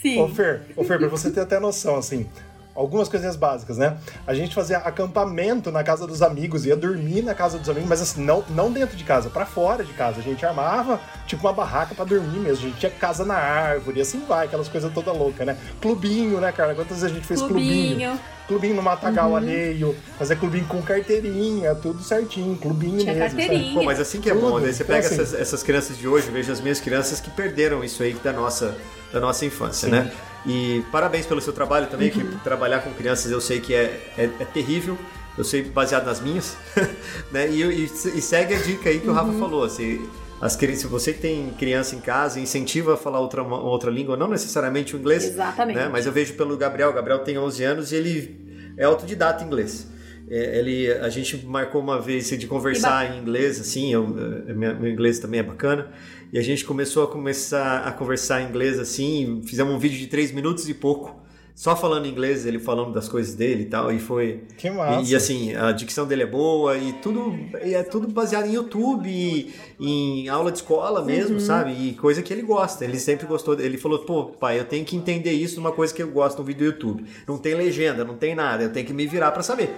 [SPEAKER 3] Sim.
[SPEAKER 1] Ô Fer, ô Fer, pra você ter até noção, assim, algumas coisinhas básicas, né? A gente fazia acampamento na casa dos amigos, ia dormir na casa dos amigos, mas assim, não, não dentro de casa, para fora de casa. A gente armava, tipo, uma barraca para dormir mesmo. A gente tinha casa na árvore, assim vai, aquelas coisas toda louca, né? Clubinho, né, cara? Quantas vezes a gente fez clubinho? Clubinho, clubinho no matagal uhum. alheio, fazer clubinho com carteirinha, tudo certinho, clubinho
[SPEAKER 3] tinha
[SPEAKER 1] mesmo.
[SPEAKER 3] Carteirinha.
[SPEAKER 2] Pô, mas assim que é tudo. bom, né? Você pega então, assim, essas, essas crianças de hoje, veja as minhas crianças que perderam isso aí da nossa, da nossa infância, Sim. né? E parabéns pelo seu trabalho também, uhum. que trabalhar com crianças eu sei que é, é, é terrível. Eu sei baseado nas minhas, né? E, e, e, segue a dica aí que o Rafa uhum. falou, assim, as, se você tem criança em casa, incentiva a falar outra, outra língua, não necessariamente o inglês.
[SPEAKER 3] Exatamente.
[SPEAKER 2] Né? Mas eu vejo pelo Gabriel, o Gabriel tem 11 anos e ele é autodidata em inglês. É, ele, a gente marcou uma vez de conversar em inglês, assim, eu, é, meu inglês também é bacana. E a gente começou a começar a conversar em inglês assim, fizemos um vídeo de três minutos e pouco, só falando inglês, ele falando das coisas dele e tal, e foi...
[SPEAKER 1] Que massa!
[SPEAKER 2] E, e assim, a dicção dele é boa e tudo, e é tudo baseado em YouTube, e, em aula de escola mesmo, uhum. sabe? E coisa que ele gosta, ele sempre gostou, ele falou, pô, pai, eu tenho que entender isso numa coisa que eu gosto no vídeo do YouTube. Não tem legenda, não tem nada, eu tenho que me virar para saber.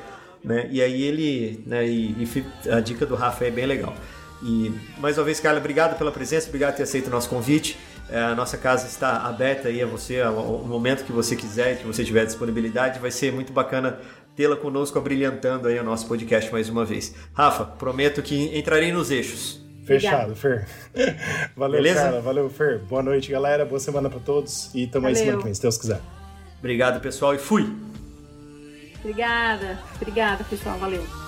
[SPEAKER 2] né? E aí ele, né? E, e a dica do Rafa é bem legal. E mais uma vez, Carla, obrigado pela presença, obrigado por ter aceito o nosso convite. É, a nossa casa está aberta aí a você, ao momento que você quiser, que você tiver disponibilidade. Vai ser muito bacana tê-la conosco, abrilhantando aí o nosso podcast mais uma vez. Rafa, prometo que entrarei nos eixos.
[SPEAKER 1] Fechado, Fer. Valeu, Beleza? cara. Valeu, Fer. Boa noite, galera. Boa semana para todos. E tamo aí semana que vem, se Deus quiser.
[SPEAKER 2] Obrigado, pessoal, e fui!
[SPEAKER 3] Obrigada. Obrigada, pessoal. Valeu.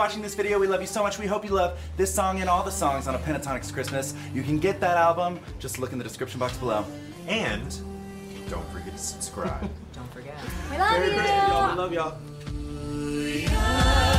[SPEAKER 4] Watching this video. We love you so much. We hope you love this song and all the songs on A Pentatonics Christmas. You can get that album. Just look in the description box below.
[SPEAKER 5] And don't forget to subscribe.
[SPEAKER 6] don't forget.
[SPEAKER 3] We love Merry you.
[SPEAKER 5] Christmas, y'all. We love y'all.